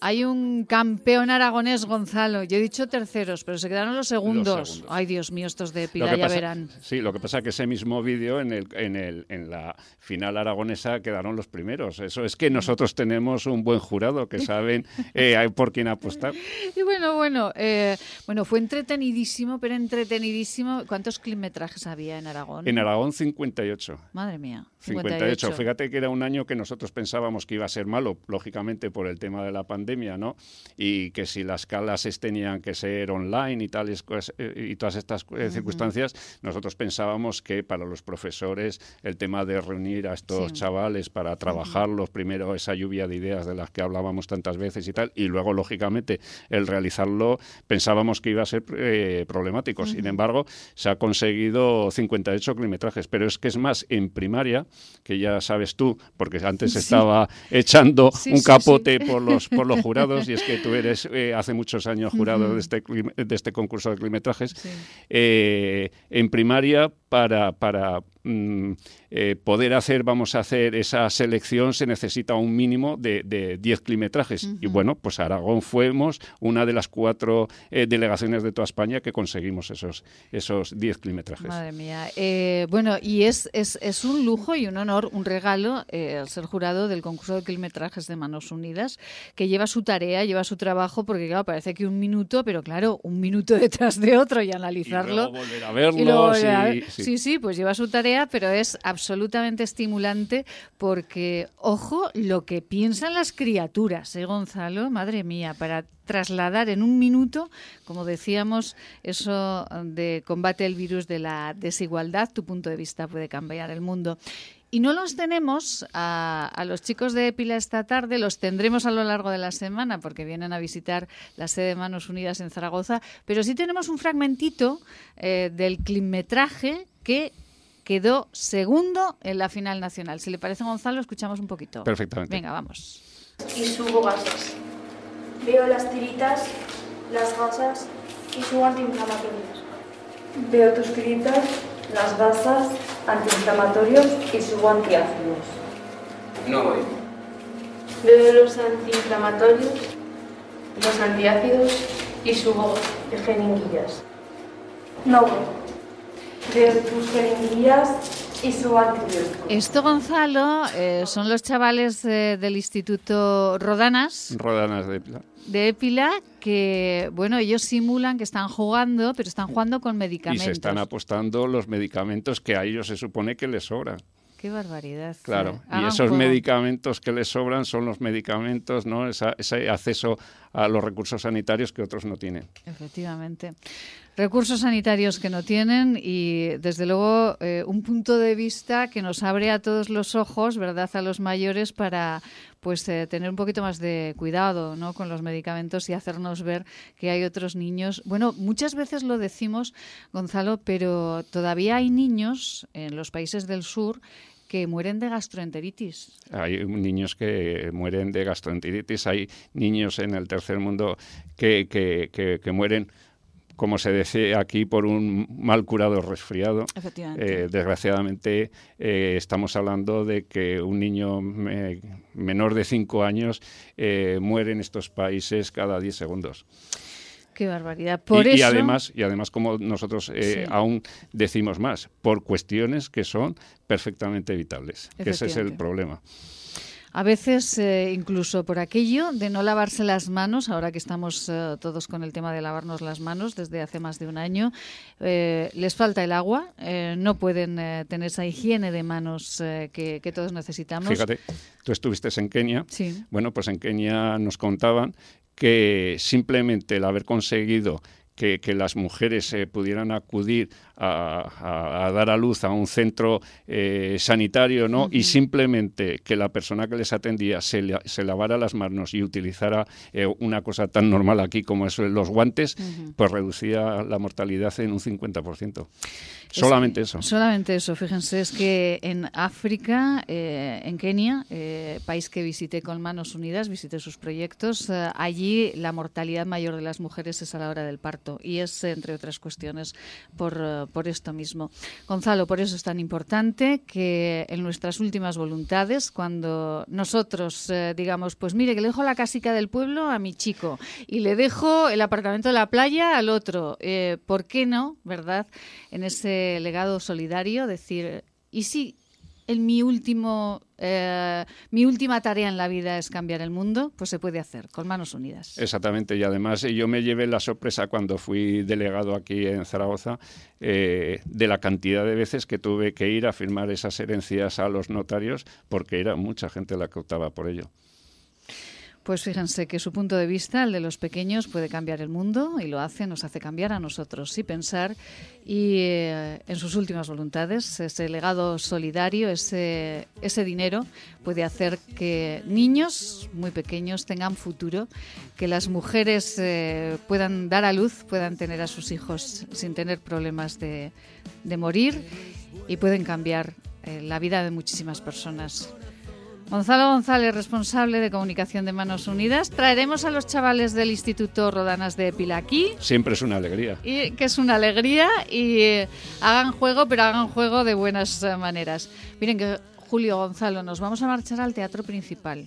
hay un campeón aragonés, Gonzalo. Yo he dicho terceros, pero se quedaron los segundos. Ay, Dios mío, estos de Pila, ya verán. Sí, lo que pasa es que ese mismo vídeo en, el, en, el, en la final aragonesa quedaron los primeros. Eso es que nosotros tenemos un buen jurado que saben eh, por quién apostar. Y bueno, bueno, eh, bueno, fue entretenidísimo, pero entretenidísimo. ¿Cuántos kilometrajes había en Aragón? En Aragón 58. Madre mía. 58. Fíjate que era un año que nosotros pensábamos que iba a ser malo, lógicamente por el tema de la pandemia, ¿no? Y que si las clases tenían que ser online y tales eh, y todas estas eh, circunstancias, nosotros pensábamos que para los profesores el tema de reunir a estos chavales para trabajarlos, primero esa lluvia de ideas de las que hablábamos tantas veces y tal, y luego lógicamente el realizarlo pensábamos que iba a ser eh, problemático. Sin embargo, se ha conseguido 58 kilometrajes, pero es que es más en primaria que ya sabes tú, porque antes estaba echando un capote por los por los jurados y es que tú eres eh, hace muchos años jurado de este de este concurso de climetrajes eh, en primaria para para mm, eh, poder hacer, vamos a hacer esa selección, se necesita un mínimo de 10 climetrajes. Y bueno, pues Aragón fuimos una de las cuatro eh, delegaciones de toda España que conseguimos esos esos 10 climetrajes. Madre mía. Eh, bueno, y es, es, es, un lujo y un honor, un regalo el ser jurado del concurso de climetrajes de Manos Unidas, que lleva su tarea, lleva su trabajo, porque claro, parece que un minuto, pero claro, un minuto detrás de otro y analizarlo. Y volver a verlo. Sí, sí, pues lleva su tarea, pero es absolutamente estimulante porque, ojo, lo que piensan las criaturas, ¿eh, Gonzalo? Madre mía, para trasladar en un minuto, como decíamos, eso de combate el virus de la desigualdad, tu punto de vista puede cambiar el mundo. Y no los tenemos a, los chicos de Pila esta tarde, los tendremos a lo largo de la semana porque vienen a visitar la sede de Manos Unidas en Zaragoza, pero sí tenemos un fragmentito eh, del climetraje que quedó segundo en la final nacional. Si le parece, Gonzalo, escuchamos un poquito. Perfectamente. Venga, vamos. Y subo gases. Veo las tiritas, las gasas y subo antiinflamatorias. Veo tus tiritas, las gasas, antiinflamatorios y subantiácidos. No voy. Bebe los antiinflamatorios, los antiácidos y subo de jeringuillas. No voy. Bebe tus jeringuillas y su. Esto, Gonzalo, eh, son los chavales eh, del Instituto Rodanas. Rodanas de. De Épila, que, bueno, ellos simulan que están jugando, pero están jugando con Y medicamentos. se están apostando los medicamentos que a ellos se supone que les sobran. Qué barbaridad. Claro, y esos medicamentos que les sobran son los medicamentos, ¿no? Esa- ese acceso a los recursos sanitarios que otros no tienen. Efectivamente. Recursos sanitarios que no tienen y, desde luego, eh, un punto de vista que nos abre a todos los ojos, ¿verdad?, a los mayores para pues eh, tener un poquito más de cuidado ¿no? con los medicamentos y hacernos ver que hay otros niños. Bueno, muchas veces lo decimos, Gonzalo, pero todavía hay niños en los países del sur que mueren de gastroenteritis. Hay niños que mueren de gastroenteritis, hay niños en el tercer mundo que, que- que- que mueren, como se decía aquí, por un mal curado resfriado. Efectivamente. Eh, desgraciadamente, eh, estamos hablando de que un niño me- menor de 5 años eh, muere en estos países cada 10 segundos. Qué barbaridad. Por y, y eso, además, y además, como nosotros eh, Sí. aún decimos más, por cuestiones que son perfectamente evitables, que ese es el problema. A veces, eh, incluso por aquello de no lavarse las manos, ahora que estamos eh, todos con el tema de lavarnos las manos desde hace más de un año, eh, les falta el agua, eh, no pueden tener esa higiene de manos que, que todos necesitamos. Fíjate, tú estuviste en Kenia. Sí. Bueno, pues en Kenia nos contaban que simplemente el haber conseguido que, que las mujeres eh, pudieran acudir a, a- a dar a luz a un centro eh, sanitario, ¿no? Y simplemente que la persona que les atendía se, la- se lavara las manos y utilizara eh, una cosa tan normal aquí como es los guantes, pues reducía la mortalidad en un 50%. Solamente eso. Solamente eso, fíjense, es que en África, eh, en Kenia, eh, país que visité con Manos Unidas, visité sus proyectos, eh, allí la mortalidad mayor de las mujeres es a la hora del parto y es, entre otras cuestiones, por, por esto mismo. Gonzalo, por eso es tan importante que en nuestras últimas voluntades, cuando nosotros digamos, pues mire, que le dejo la casica del pueblo a mi chico y le dejo el apartamento de la playa al otro, ¿por qué no, verdad? En ese legado solidario, decir, ¿y si en mi último eh, mi última tarea en la vida es cambiar el mundo? Pues se puede hacer, con manos unidas. Exactamente, y además yo me llevé la sorpresa cuando fui delegado aquí en Zaragoza eh, de la cantidad de veces que tuve que ir a firmar esas herencias a los notarios porque era mucha gente la que optaba por ello. Pues fíjense que su punto de vista, el de los pequeños, puede cambiar el mundo y lo hace, nos hace cambiar a nosotros y pensar. Y eh, en sus últimas voluntades, ese legado solidario, ese, ese dinero puede hacer que niños muy pequeños tengan futuro, que las mujeres eh, puedan dar a luz, puedan tener a sus hijos sin tener problemas de, de morir y pueden cambiar eh, la vida de muchísimas personas. Gonzalo González, responsable de comunicación de Manos Unidas. Traeremos a los chavales del Instituto Rodanas de Pilaquí, Siempre es una alegría. y, que es una alegría, y eh, hagan juego, pero hagan juego de buenas eh, maneras. Miren que Julio Gonzalo, nos vamos a marchar al teatro principal.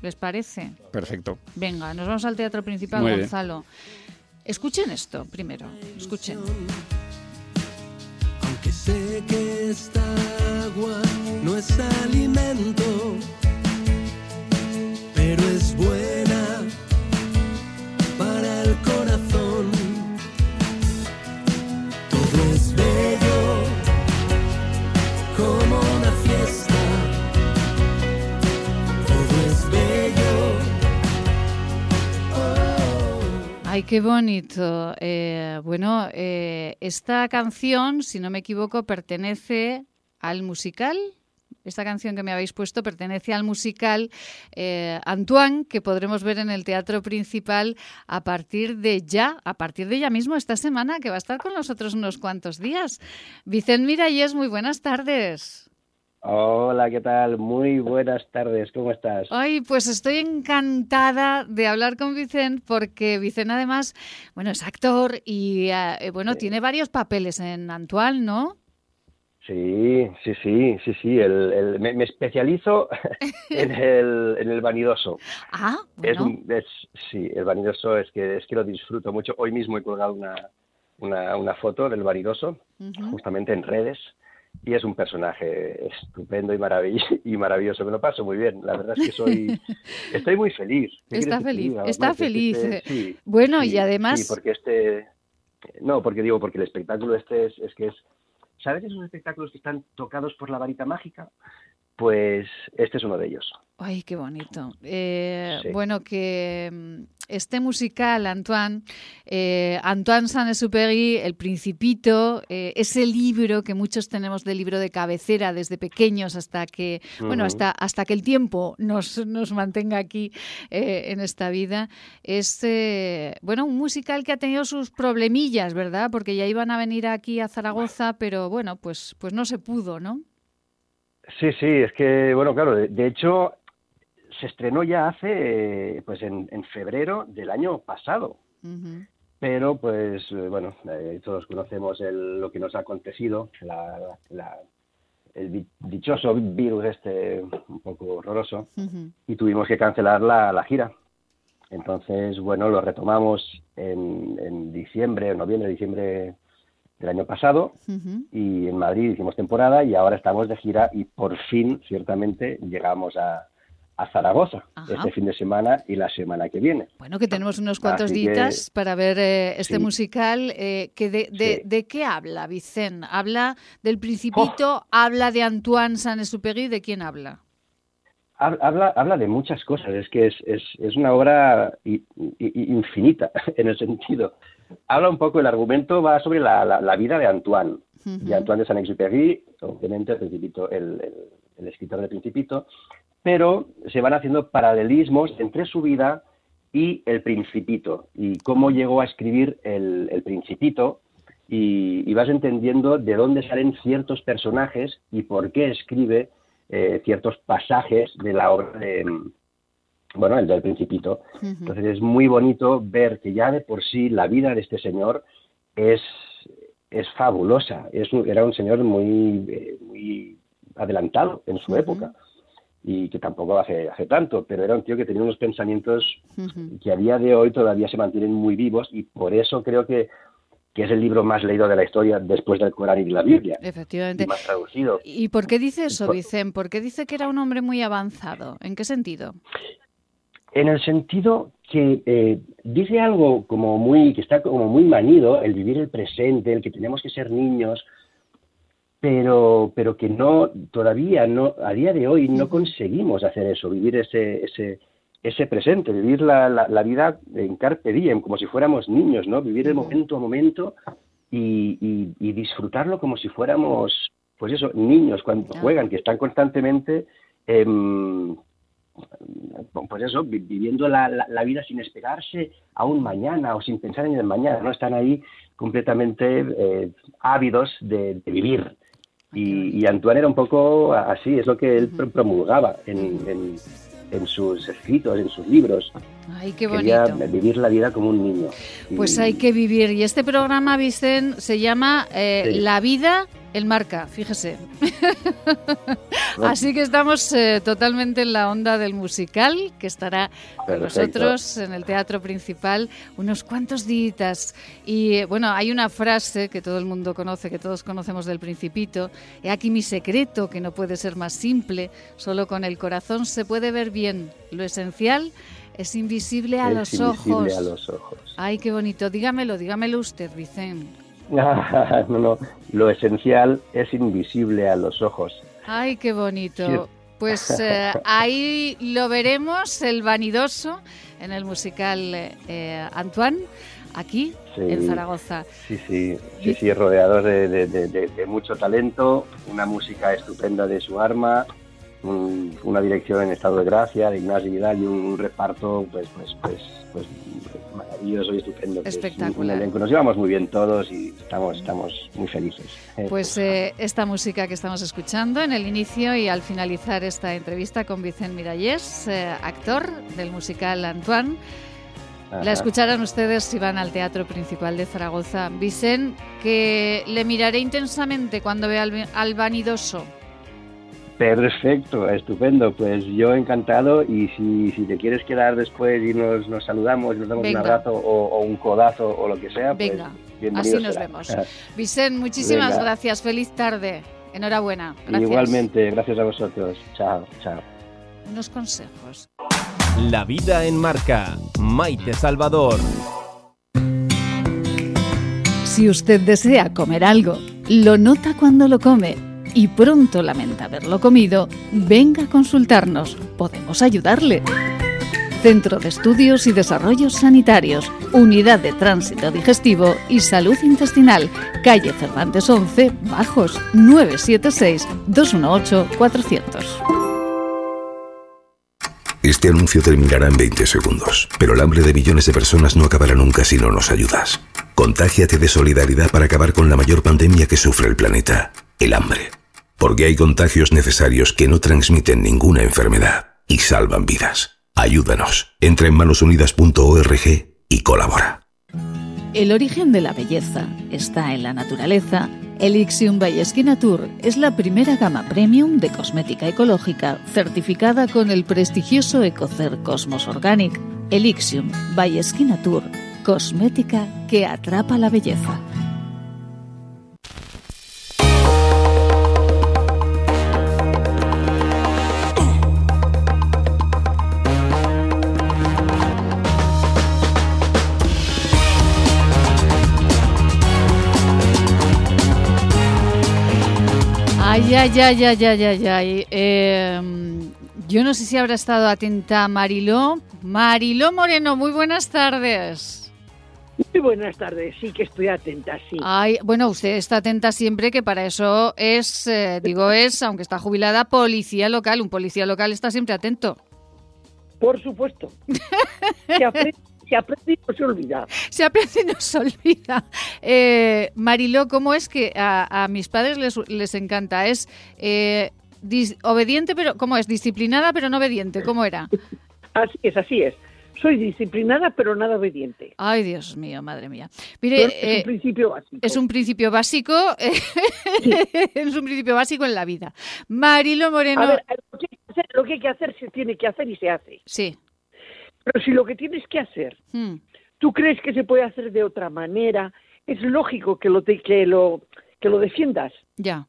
¿Les parece? Perfecto. Venga, nos vamos al teatro principal, Muy bien. Gonzalo. Escuchen esto primero, escuchen. Aunque sé que esta agua no es alimento, pero es buena para el corazón. Todo es bello como una fiesta. Todo es bello. Ay, qué bonito. Eh, bueno, eh, esta canción, si no me equivoco, pertenece al musical. Esta canción que me habéis puesto pertenece al musical eh, Antoine, que podremos ver en el teatro principal a partir de ya, a partir de ya mismo esta semana, que va a estar con nosotros unos cuantos días. Vicente Miralles, muy buenas tardes. Hola, ¿qué tal? Muy buenas tardes, ¿cómo estás? Ay, pues estoy encantada de hablar con Vicente porque Vicente además, bueno, es actor y eh, bueno, tiene varios papeles en Antoine, ¿no? Sí, sí, sí, sí, sí. El, me, especializo en el, en el vanidoso. Ah, bueno. Es, sí, el vanidoso es que, es que lo disfruto mucho. Hoy mismo he colgado una, una, una foto del vanidoso, justamente en redes, y es un personaje estupendo y, y maravilloso. Me lo paso muy bien. La verdad es que soy, estoy muy feliz. Está feliz, está feliz. bueno, y además... Sí, porque este... No, porque digo, porque el espectáculo este es, es que es ¿Sabes esos espectáculos que están tocados por la varita mágica? Pues este es uno de ellos. Ay, qué bonito. Eh, bueno, que mm, este musical, Antoine, eh, Antoine Saint-Exupéry, El Principito, eh, ese libro que muchos tenemos de libro de cabecera desde pequeños hasta que, bueno, hasta, hasta que el tiempo nos, nos mantenga aquí en esta vida, es, bueno, un musical que ha tenido sus problemillas, ¿verdad? Porque ya iban a venir aquí a Zaragoza, pero bueno, pues, pues no se pudo, ¿no? Sí, sí, es que, bueno, claro, de, hecho se estrenó ya hace, pues en, febrero del año pasado. Pero, pues, eh, bueno, eh, todos conocemos lo que nos ha acontecido, el dichoso virus este un poco horroroso, y tuvimos que cancelar la, gira. Entonces, bueno, lo retomamos en, en diciembre, noviembre, diciembre del año pasado y en Madrid hicimos temporada y ahora estamos de gira y por fin, ciertamente, llegamos a, Zaragoza este fin de semana y la semana que viene. Bueno, que tenemos unos cuantos días para ver eh, este musical. Eh, que de, de, qué habla, Vicente? ¿Habla del Principito? Oh. ¿Habla de Antoine Saint-Exupéry? ¿De quién habla? Habla, habla de muchas cosas, es que es, es, es una obra infinita en el sentido habla un poco, el argumento va sobre la, la, vida de Antoine, de Antoine de Saint-Exupéry, obviamente el, principito, el, el, escritor del Principito, pero se van haciendo paralelismos entre su vida y el Principito, y cómo llegó a escribir el, el Principito, y, vas entendiendo de dónde salen ciertos personajes y por qué escribe eh, ciertos pasajes de la obra de, bueno, el del Principito. Entonces es muy bonito ver que ya de por sí la vida de este señor es, es fabulosa. Es era un señor muy, eh, muy adelantado en su época y que tampoco hace, hace tanto, pero era un tío que tenía unos pensamientos que a día de hoy todavía se mantienen muy vivos y por eso creo que que es el libro más leído de la historia después del Corán y de la Biblia. Efectivamente. Y más traducido. ¿Y por qué dice eso, Vicente? ¿Por qué dice que era un hombre muy avanzado? ¿En qué sentido? En el sentido que eh, dice algo como muy, que está como muy manido, el vivir el presente, el que tenemos que ser niños, pero, pero que no, todavía no, a día de hoy no conseguimos hacer eso, vivir ese, ese, ese presente, vivir la, la, vida en carpe diem, como si fuéramos niños, ¿no? Vivir el momento a momento y, y, disfrutarlo como si fuéramos, pues eso, niños cuando juegan, que están constantemente pues eso, viviendo la, la, vida sin esperarse a un mañana o sin pensar en el mañana, ¿no? Están ahí completamente eh, ávidos de, vivir. Y, Antoine era un poco así, es lo que él promulgaba en, en, sus escritos, en sus libros. Ay, qué bonito. Vivir la vida como un niño. Pues hay que vivir. Y este programa, Vicente, se llama eh, La vida el marca, fíjese. Así que estamos eh, totalmente en la onda del musical, que estará con nosotros en el teatro principal unos cuantos días. Y eh, bueno, hay una frase que todo el mundo conoce, que todos conocemos del Principito. He aquí mi secreto, que no puede ser más simple. Solo con el corazón se puede ver bien. Lo esencial es invisible a, los, ojos. a los ojos. Ay, qué bonito. Dígamelo, dígamelo usted, Vicente. no, no, lo esencial es invisible a los ojos. Ay, qué bonito. Pues eh, ahí lo veremos, el vanidoso, en el musical eh, Antoine, aquí en Zaragoza. Sí, sí, sí, sí, rodeados de, de, mucho talento, una música estupenda de su arma, una dirección en estado de gracia de Ignacio Vidal y un, reparto pues, pues, pues, pues maravilloso y estupendo. Espectacular. Nos llevamos muy bien todos y estamos, estamos muy felices. Eh, pues eh, esta música que estamos escuchando en el inicio y al finalizar esta entrevista con Vicente Mirallés, eh, actor del musical Antoine, La escucharán ustedes si van al Teatro Principal de Zaragoza. Vicen, que le miraré intensamente cuando vea al, al vanidoso. Perfecto, estupendo. Pues yo encantado y si, si te quieres quedar después y nos, nos saludamos, nos damos Venga. un abrazo o, o un codazo o lo que sea, Venga, pues bienvenido así nos será. vemos. Vicen, muchísimas Venga. gracias. Feliz tarde. Enhorabuena. Gracias. Igualmente, gracias a vosotros. Chao, chao. Unos consejos. La vida en marca. Maite Salvador. Si usted desea comer algo, lo nota cuando lo come y pronto lamenta haberlo comido, venga a consultarnos. Podemos ayudarle. Centro de Estudios y Desarrollos Sanitarios, Unidad de Tránsito Digestivo y Salud Intestinal, calle Cervantes 11, Bajos, 976-218-400. Este anuncio terminará en 20 segundos, pero el hambre de millones de personas no acabará nunca si no nos ayudas. Contágiate de solidaridad para acabar con la mayor pandemia que sufre el planeta, el hambre. Porque hay contagios necesarios que no transmiten ninguna enfermedad y salvan vidas. Ayúdanos. Entra en manosunidas.org y colabora. El origen de la belleza está en la naturaleza. Elixium by Tour es la primera gama premium de cosmética ecológica certificada con el prestigioso Ecocer Cosmos Organic. Elixium by Tour, cosmética que atrapa la belleza. Ay, ay, ay, ay, ay, ay. Eh, yo no sé si habrá estado atenta Mariló. Mariló Moreno, muy buenas tardes. Muy buenas tardes, sí que estoy atenta, sí. Ay, bueno, usted está atenta siempre, que para eso es, eh, digo, es, aunque está jubilada, policía local. Un policía local está siempre atento. Por supuesto. Se aprende, se aprende y no se olvida. Se aprende y no se olvida. Eh, Mariló, ¿cómo es que a, a mis padres les, les encanta? Es eh, dis- obediente, pero ¿cómo es? Disciplinada, pero no obediente. ¿Cómo era? Así es, así es. Soy disciplinada, pero nada obediente. Ay, Dios mío, madre mía. Mire, es eh, un principio básico. es un principio básico, es un principio básico en la vida. Marilo Moreno, A ver, lo que, hay que hacer, lo que hay que hacer se tiene que hacer y se hace. sí. Pero si lo que tienes que hacer, Hmm, tú crees que se puede hacer de otra manera, es lógico que lo, te- que lo, que lo defiendas. ya.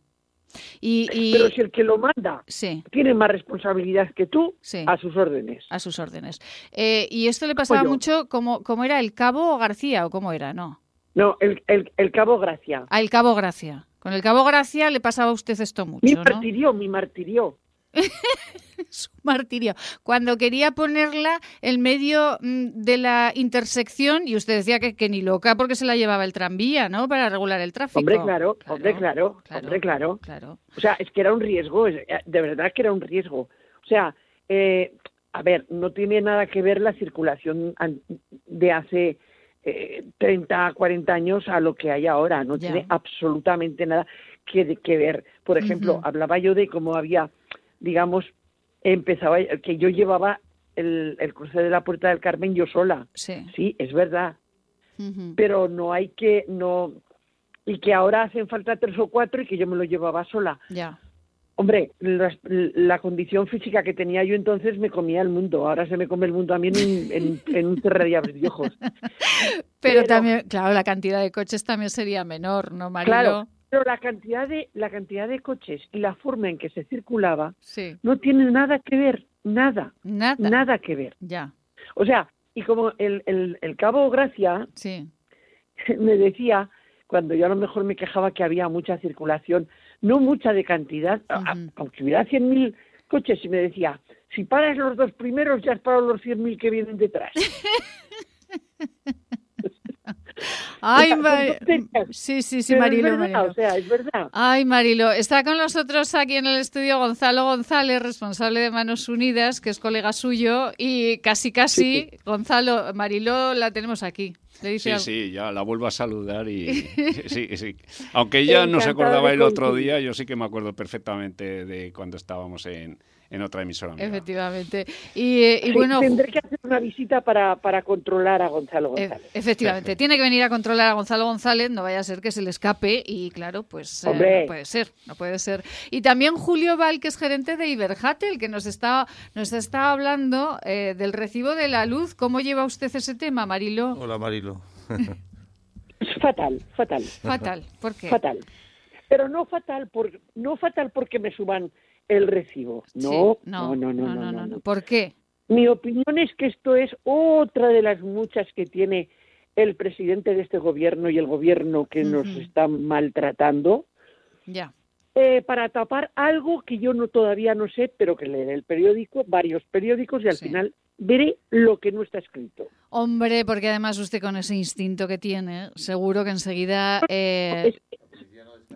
Y, y- Pero si el que lo manda sí, tiene más responsabilidad que tú, Sí. a sus órdenes. a sus órdenes. Eh, y esto le pasaba Pollo. mucho, como, como era el Cabo García o cómo era, ¿no? No, el, el, el cabo Gracia. Ah, el Cabo Gracia. Con el Cabo Gracia le pasaba a usted esto Mi mucho, ¿no? mi martirio. Su martirio. Cuando quería ponerla en medio mm, de la intersección, y usted decía que, que ni loca porque se la llevaba el tranvía, ¿no? Para regular el tráfico. Hombre, claro, hombre, claro, claro, hombre, claro. claro. O sea, es que era un riesgo, es- eh, de verdad que era un riesgo. O sea, eh, a ver, no tiene nada que ver la circulación de hace eh, 30, 40 años a lo que hay ahora. No Ya. tiene absolutamente nada que, que ver. Por ejemplo, hablaba yo de cómo había, digamos, empezaba, que yo llevaba el, el cruce de la Puerta del Carmen yo sola. Sí. Sí, es verdad pero no hay que no y que ahora hacen falta tres o cuatro y que yo me lo llevaba sola. Ya. Hombre, la, la condición física que tenía yo entonces me comía el mundo. Ahora se me come el mundo a mí en, un- en, en un de ojos. Pero, Pero- también, claro, la cantidad de coches también sería menor, ¿no, Marilo? Claro, pero la cantidad de la cantidad de coches y la forma en que se circulaba Sí. no tiene nada que ver, nada, Nada. nada que ver. Ya. O sea, y como el, el, el cabo Gracia Sí. me decía, cuando yo a lo mejor me quejaba que había mucha circulación, no mucha de cantidad, aunque hubiera 100.000 coches, y me decía, si paras los dos primeros, ya has parado los 100.000 que vienen detrás. Ay, Mar- sí, sí, sí, Marilo, es verdad, Marilo. o sea, es verdad. Ay, Marilo, está con nosotros aquí en el estudio Gonzalo González, responsable de Manos Unidas, que es colega suyo, y casi, casi, Gonzalo, Marilo la tenemos aquí. Le dice Sí, algo. sí, ya la vuelvo a saludar y sí, sí. Aunque ella no se acordaba el otro día, yo sí que me acuerdo perfectamente de cuando estábamos en, en otra emisora. amiga. Efectivamente. Y, eh, y Sí, bueno, tendré que hacer una visita para, para controlar a Gonzalo e- González. efectivamente, tiene que venir a controlar a Gonzalo González, no vaya a ser que se le escape y claro, pues eh, Hombre. no puede ser, no puede ser. Y también Julio Val, que es gerente de Iberhatel, que nos está, nos está hablando eh, del recibo de la luz. ¿Cómo lleva usted ese tema, Marilo? Hola, Marilo. Fatal, fatal. Fatal, ¿por qué? Fatal. Pero no fatal, por, no fatal porque me suban el recibo. No, no, no, no, no, no. ¿Por qué? Mi opinión es que esto es otra de las muchas que tiene el presidente de este gobierno y el gobierno que nos Ujú. está maltratando Ya. eh, para tapar algo que yo no todavía no sé, pero que leeré el periódico, varios periódicos y al Sí. final veré lo que no está escrito. Hombre, porque además usted con ese instinto que tiene, seguro que enseguida... eh,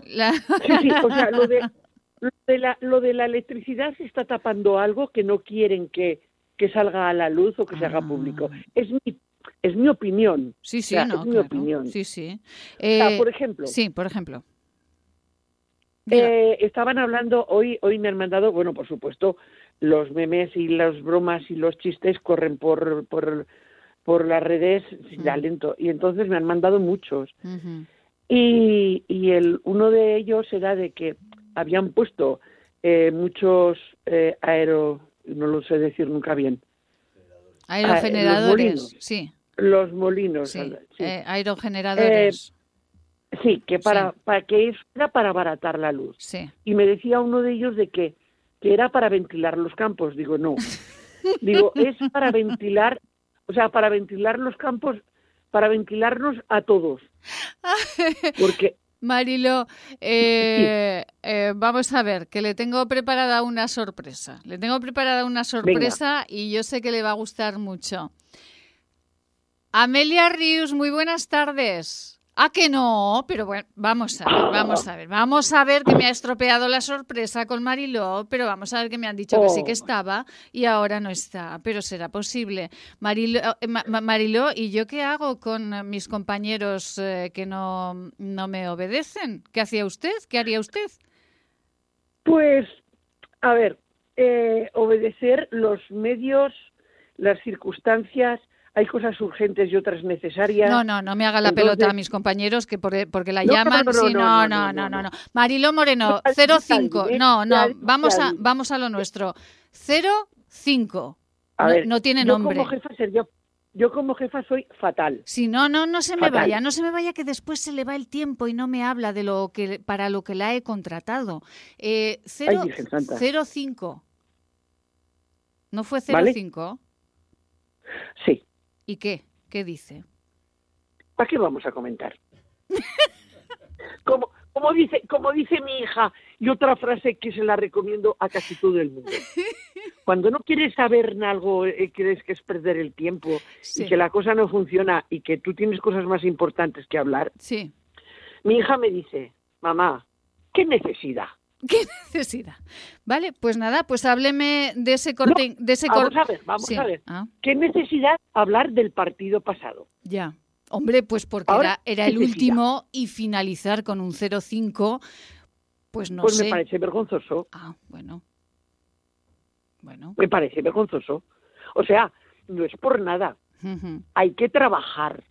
la- Sí, sí, o sea, lo de, lo de la, lo de la electricidad se está tapando algo que no quieren que, que salga a la luz o que se haga público. Es mi, es mi opinión. Ah. Sí, sí, O sea, no, es mi opinión. Sí, sí. O sea, Eh, por ejemplo, Sí, por ejemplo. eh, estaban hablando, hoy, hoy me han mandado, bueno, por supuesto, los memes y las bromas y los chistes corren por, por, por las redes sin Mm. aliento. Y entonces me han mandado muchos. Y, y el, uno de ellos era de que habían puesto eh, muchos eh, aero, no lo sé decir nunca bien, Aerogeneradores, molinos. sí. los molinos. Sí, sí. eh, aerogeneradores. Sí, que para, Sí. para que eso era para abaratar la luz. Sí. Y me decía uno de ellos de que, que era para ventilar los campos. Digo, no. Digo, es para ventilar, o sea, para ventilar los campos, para ventilarnos a todos. Porque Marilo, eh, eh, vamos a ver, que le tengo preparada una sorpresa. Le tengo preparada una sorpresa y yo sé que le va a gustar mucho. Amelia Rius, muy buenas tardes. Ah, que no, pero bueno, vamos a ver, vamos a ver, vamos a ver que me ha estropeado la sorpresa con Mariló, pero vamos a ver que me han dicho que sí que Oh. estaba y ahora no está, pero será posible. Mariló, eh, Ma- Ma- Mariló, ¿y yo qué hago con mis compañeros eh, que no, no me obedecen? ¿Qué hacía usted? ¿Qué haría usted? Pues, a ver, eh, obedecer los medios, las circunstancias, hay cosas urgentes y otras necesarias. No, no, no me haga la pelota a mis compañeros que por, porque la llaman. No, no, no, no, no, no, Mariló Moreno, 05. No, no, vamos a, vamos a lo nuestro. 05. No, no tiene nombre. Yo como jefa soy fatal. Sí, no, no, no se me vaya, no se me vaya que después se le va el tiempo y no me habla de lo que para lo que la he contratado. Eh, 05. ¿No fue 05? ¿Vale? Sí. ¿Y qué? ¿Qué dice? ¿Para qué vamos a comentar? como, como dice, como dice mi hija, y otra frase que se la recomiendo a casi todo el mundo. Cuando no quieres saber algo, eh, crees que es perder el tiempo Sí. y que la cosa no funciona y que tú tienes cosas más importantes que hablar, Sí. mi hija me dice, mamá, ¿qué necesidad? ¿Qué necesidad? Vale, pues nada, pues hábleme de ese corte. de ese Vamos cor- a ver, vamos Sí. a ver. Ah, ¿Qué necesidad hablar del partido pasado? ya. Hombre, pues porque Ahora, era, era el último y finalizar con un 0-5, pues no pues sé. me parece vergonzoso. Ah, bueno. Bueno. Me parece vergonzoso. O sea, no es por nada. Hay que trabajar.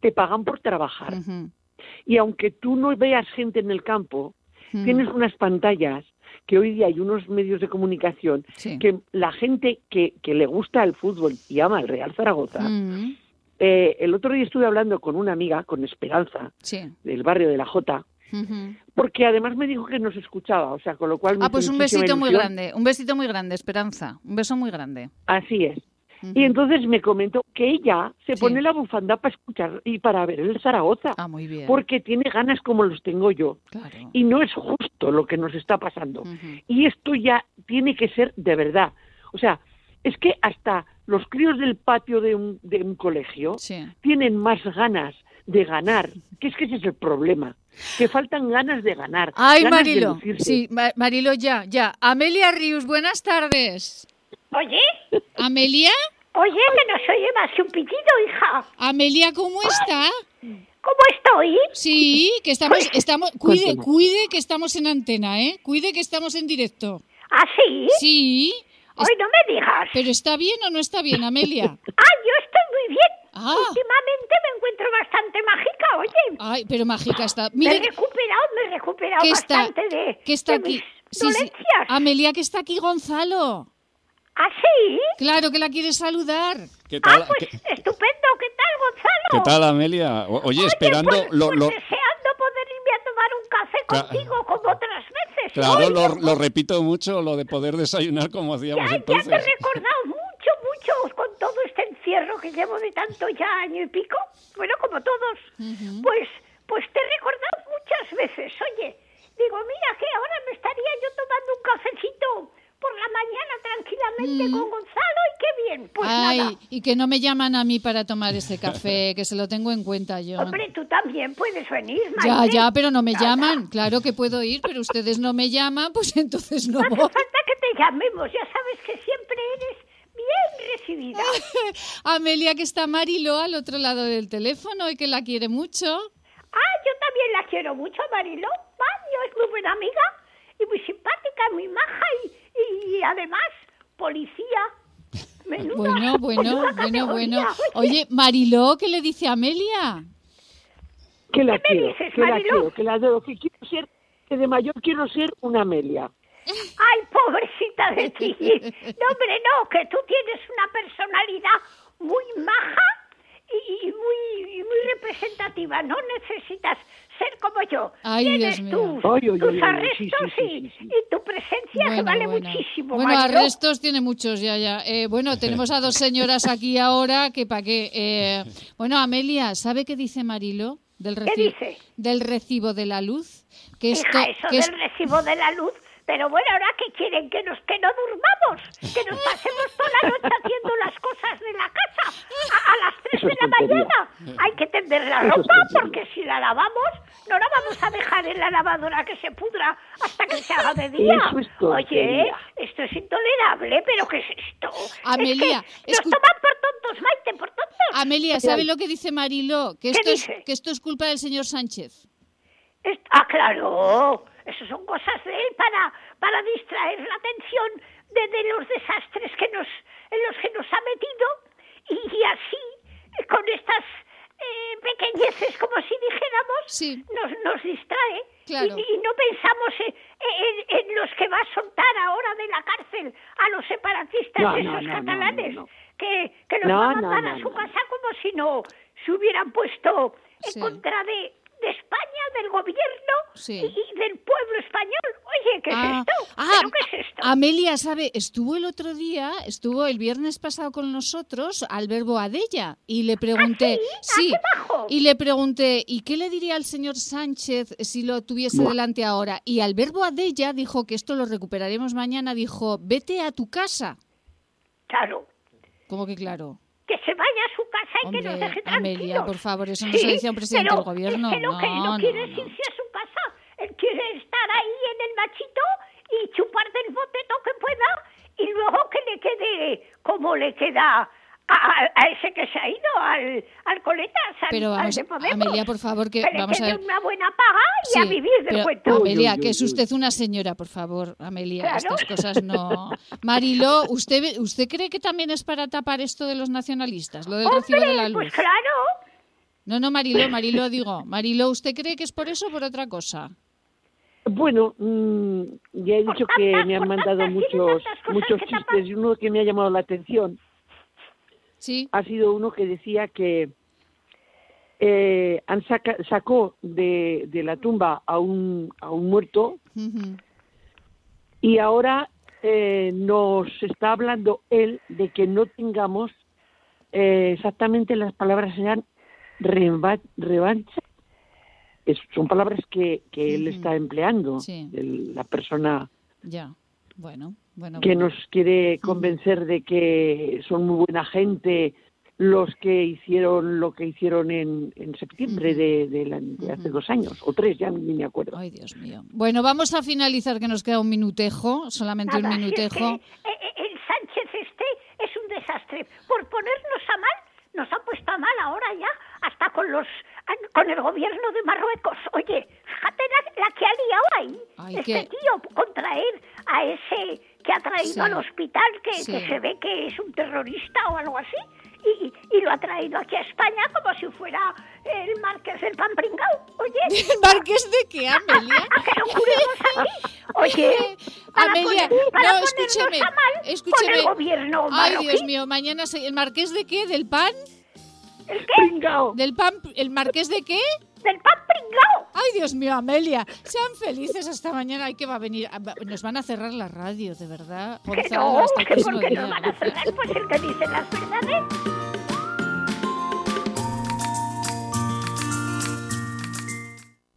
Te pagan por trabajar. Y aunque tú no veas gente en el campo, tienes unas pantallas que hoy día hay unos medios de comunicación Sí. que la gente que, que le gusta el fútbol y ama el Real Zaragoza, Mm, eh, el otro día estuve hablando con una amiga, con Esperanza, sí. del barrio de la Jota, porque además me dijo que nos escuchaba, o sea, con lo cual Ah, pues un besito muy grande, un besito muy grande, Esperanza. Un beso muy grande. Así es. Y entonces me comentó que ella se Sí. pone la bufanda para escuchar y para ver el Zaragoza, Ah, muy bien. porque tiene ganas como los tengo yo. Claro. Y no es justo lo que nos está pasando. Y esto ya tiene que ser de verdad. O sea, es que hasta los críos del patio de un, de un colegio Sí. tienen más ganas de ganar, que es que ese es el problema, que faltan ganas de ganar. Ay, ganas Marilo. Sí, Ma- Marilo, ya, ya. Amelia Rius, buenas tardes. Oye, ¿Amelia? oye, que no se oye más que un pitido, hija. Amelia, ¿cómo está? ¿Cómo estoy? Sí, que estamos, estamos, cuide, cuide que estamos en antena, ¿eh? Cuide que estamos en directo. ¿Ah, sí? Sí. Hoy no me digas. ¿Pero está bien o no está bien, Amelia? Ah, yo estoy muy bien. Ah. Últimamente me encuentro bastante mágica, oye. Ay, pero mágica está. Me he Mire, recuperado, me he recuperado está, bastante de, que está de aquí. mis Sí, sí. dolencias. Amelia, que está aquí Gonzalo. ¿Ah, sí? Claro que la quiere saludar. ¿Qué tal, Ah, pues qué, estupendo. ¿Qué tal, Gonzalo? qué tal, Amelia? O- Oye, esperando Pues, lo, pues lo- deseando poder irme a tomar un café Cla- contigo como otras veces. claro, Hoy lo, no- lo repito mucho, lo de poder desayunar como hacíamos Ya, ya te he entonces. recordado mucho, mucho con todo este encierro que llevo de tanto ya año y pico. Bueno, como todos. Pues, pues te he recordado muchas veces. Oye, digo, mira que ahora me estaría yo tomando un cafecito por la mañana tranquilamente con Gonzalo y qué bien. Pues Ay, nada. y que no me llaman a mí para tomar ese café, que se lo tengo en cuenta yo. Hombre, tú también puedes venir, Ya, Maite. ya, pero no me Nada. llaman. Claro que puedo ir, pero ustedes no me llaman, pues entonces no No hace voy. falta que te llamemos, ya sabes que siempre eres bien recibida. Amelia, que está Mariló al otro lado del teléfono y que la quiere mucho. Ah, yo también la quiero mucho, Mariló. Mario es muy buena amiga y muy simpática, muy maja y, y además policía. Menuda, Bueno, bueno, bueno, bueno. Oye, Mariló, ¿qué le dice a Amelia? Que la ¿Qué me quiero, dices, que la Mariló? quiero, que la adoro, que quiero ser, que de mayor quiero ser una Amelia. Ay, pobrecita de ti. No, hombre, no, que tú tienes una personalidad muy maja y, y muy, y muy representativa. No necesitas ser como yo. Ay, Tienes Dios mío. tus, Ay, ay, tus ay, ay, arrestos sí, sí, y, sí, sí, sí. y tu presencia que vale muchísimo. Bueno, arrestos tiene muchos ya, ya. Eh, bueno, tenemos a dos señoras aquí ahora que para qué. Eh, bueno, Amelia, ¿sabe qué dice Marilo del ¿Qué recibo dice? del recibo de la luz? Que esto, Hija, eso que del es- recibo de la luz. Pero bueno, ahora que quieren que nos que no durmamos, que nos pasemos toda la noche haciendo las cosas de la casa a, a las 3 Eso de la mañana. Hay que tender la ropa porque si la lavamos, no la vamos a dejar en la lavadora que se pudra hasta que se haga de día. Es Oye, esto es intolerable, pero ¿qué es esto? Amelia, es que escu- nos toman por tontos, Maite, por tontos. Amelia, ¿sabe lo que dice Marilo? Que ¿Qué esto, es, que esto es culpa del señor Sánchez. Ah, claro. Eso son cosas de él para, para distraer la atención de, de los desastres que nos, en los que nos ha metido y, y así, con estas eh, pequeñeces, como si dijéramos, Sí. nos, nos distrae. Claro. Y, y no pensamos en, en- en los que va a soltar ahora de la cárcel a los separatistas No, esos no, no, catalanes, no, no. que, que los No, va a no, mandar a su no. casa como si no se hubieran puesto en Sí. contra de, de España, del gobierno Sí. y, del pueblo español. Oye, ¿qué Ah, es esto? ah, ¿Pero qué es esto? Amelia, ¿sabe? Estuvo el otro día, estuvo el viernes pasado con nosotros al verbo Adella y le pregunté, sí? Ah, majo. y le pregunté, ¿y qué le diría al señor Sánchez si lo tuviese delante ahora? Y al verbo Adella dijo que esto lo recuperaremos mañana, dijo, vete a tu casa. Claro, ¿Cómo que claro? Que se vaya a su casa y que nos deje Amelia, tranquilos. por favor, eso no Sí, se dice a un presidente del gobierno. Es que lo que él no, No, no, quiere es no. irse a su casa. Él quiere estar ahí en el machito y chupar del boteto que pueda y luego que le quede como le queda a, ese que se ha ido, al, al Coletas, al, Pero al vamos, de Podemos. Amelia, por favor, que vamos a ver. una buena paga y Sí, a vivir del pero, cuento. Amelia, que es usted una señora, por favor, Amelia. Claro. Estas cosas no. Mariló, ¿usted, ve- ¿usted cree que también es para tapar esto de los nacionalistas, lo del recibo de la luz? Pues claro. No, no, Mariló, Mariló, digo. Mariló, ¿usted cree que es por eso o por otra cosa? Bueno, mm, ya he dicho que me han mandado muchos muchos chistes y uno que me ha llamado la atención Sí. ha sido uno que decía que eh, han saca- sacó de, de la tumba a un, a un muerto y ahora eh, nos está hablando él de que no tengamos eh, exactamente las palabras sean reva- revancha. Es- son palabras que, que él está empleando, Sí. el- la persona Ya. Bueno, bueno. que bueno. nos quiere convencer de que son muy buena gente los que hicieron lo que hicieron en, en septiembre de, de la- de hace dos años, o tres, ya ni me acuerdo. Ay, Dios mío. Bueno, vamos a finalizar, que nos queda un minutejo, solamente Nada, un si es que, minutejo. eh, eh, el Sánchez este es un desastre. Por ponernos a mal, nos ha puesto a mal ahora ya, hasta con los con el gobierno de Marruecos. Oye, fíjate la, la que ha liado ahí. Ay, este que- tío contraer a ese que ha traído Sí. al hospital, que, Sí. que se ve que es un terrorista o algo así, y, y lo ha traído aquí a España como si fuera el marqués del pan pringao. Oye, ¿El marqués de qué, Amelia? ¿a no curemos aquí? Oye, para Amelia, poner- para no, a mal escúcheme. con el gobierno Ay. Dios mío, mañana se- el marqués de qué, del pan, ¿El qué? Pringao. del pan, el marqués de qué? Del pan pringao. Ay, Dios mío, Amelia, sean felices hasta mañana. Ay, que va a venir, ah, nos van a cerrar la radio, de verdad. Gonzalo, no, hasta que porque nos van a cerrar, pues el que dice las verdades.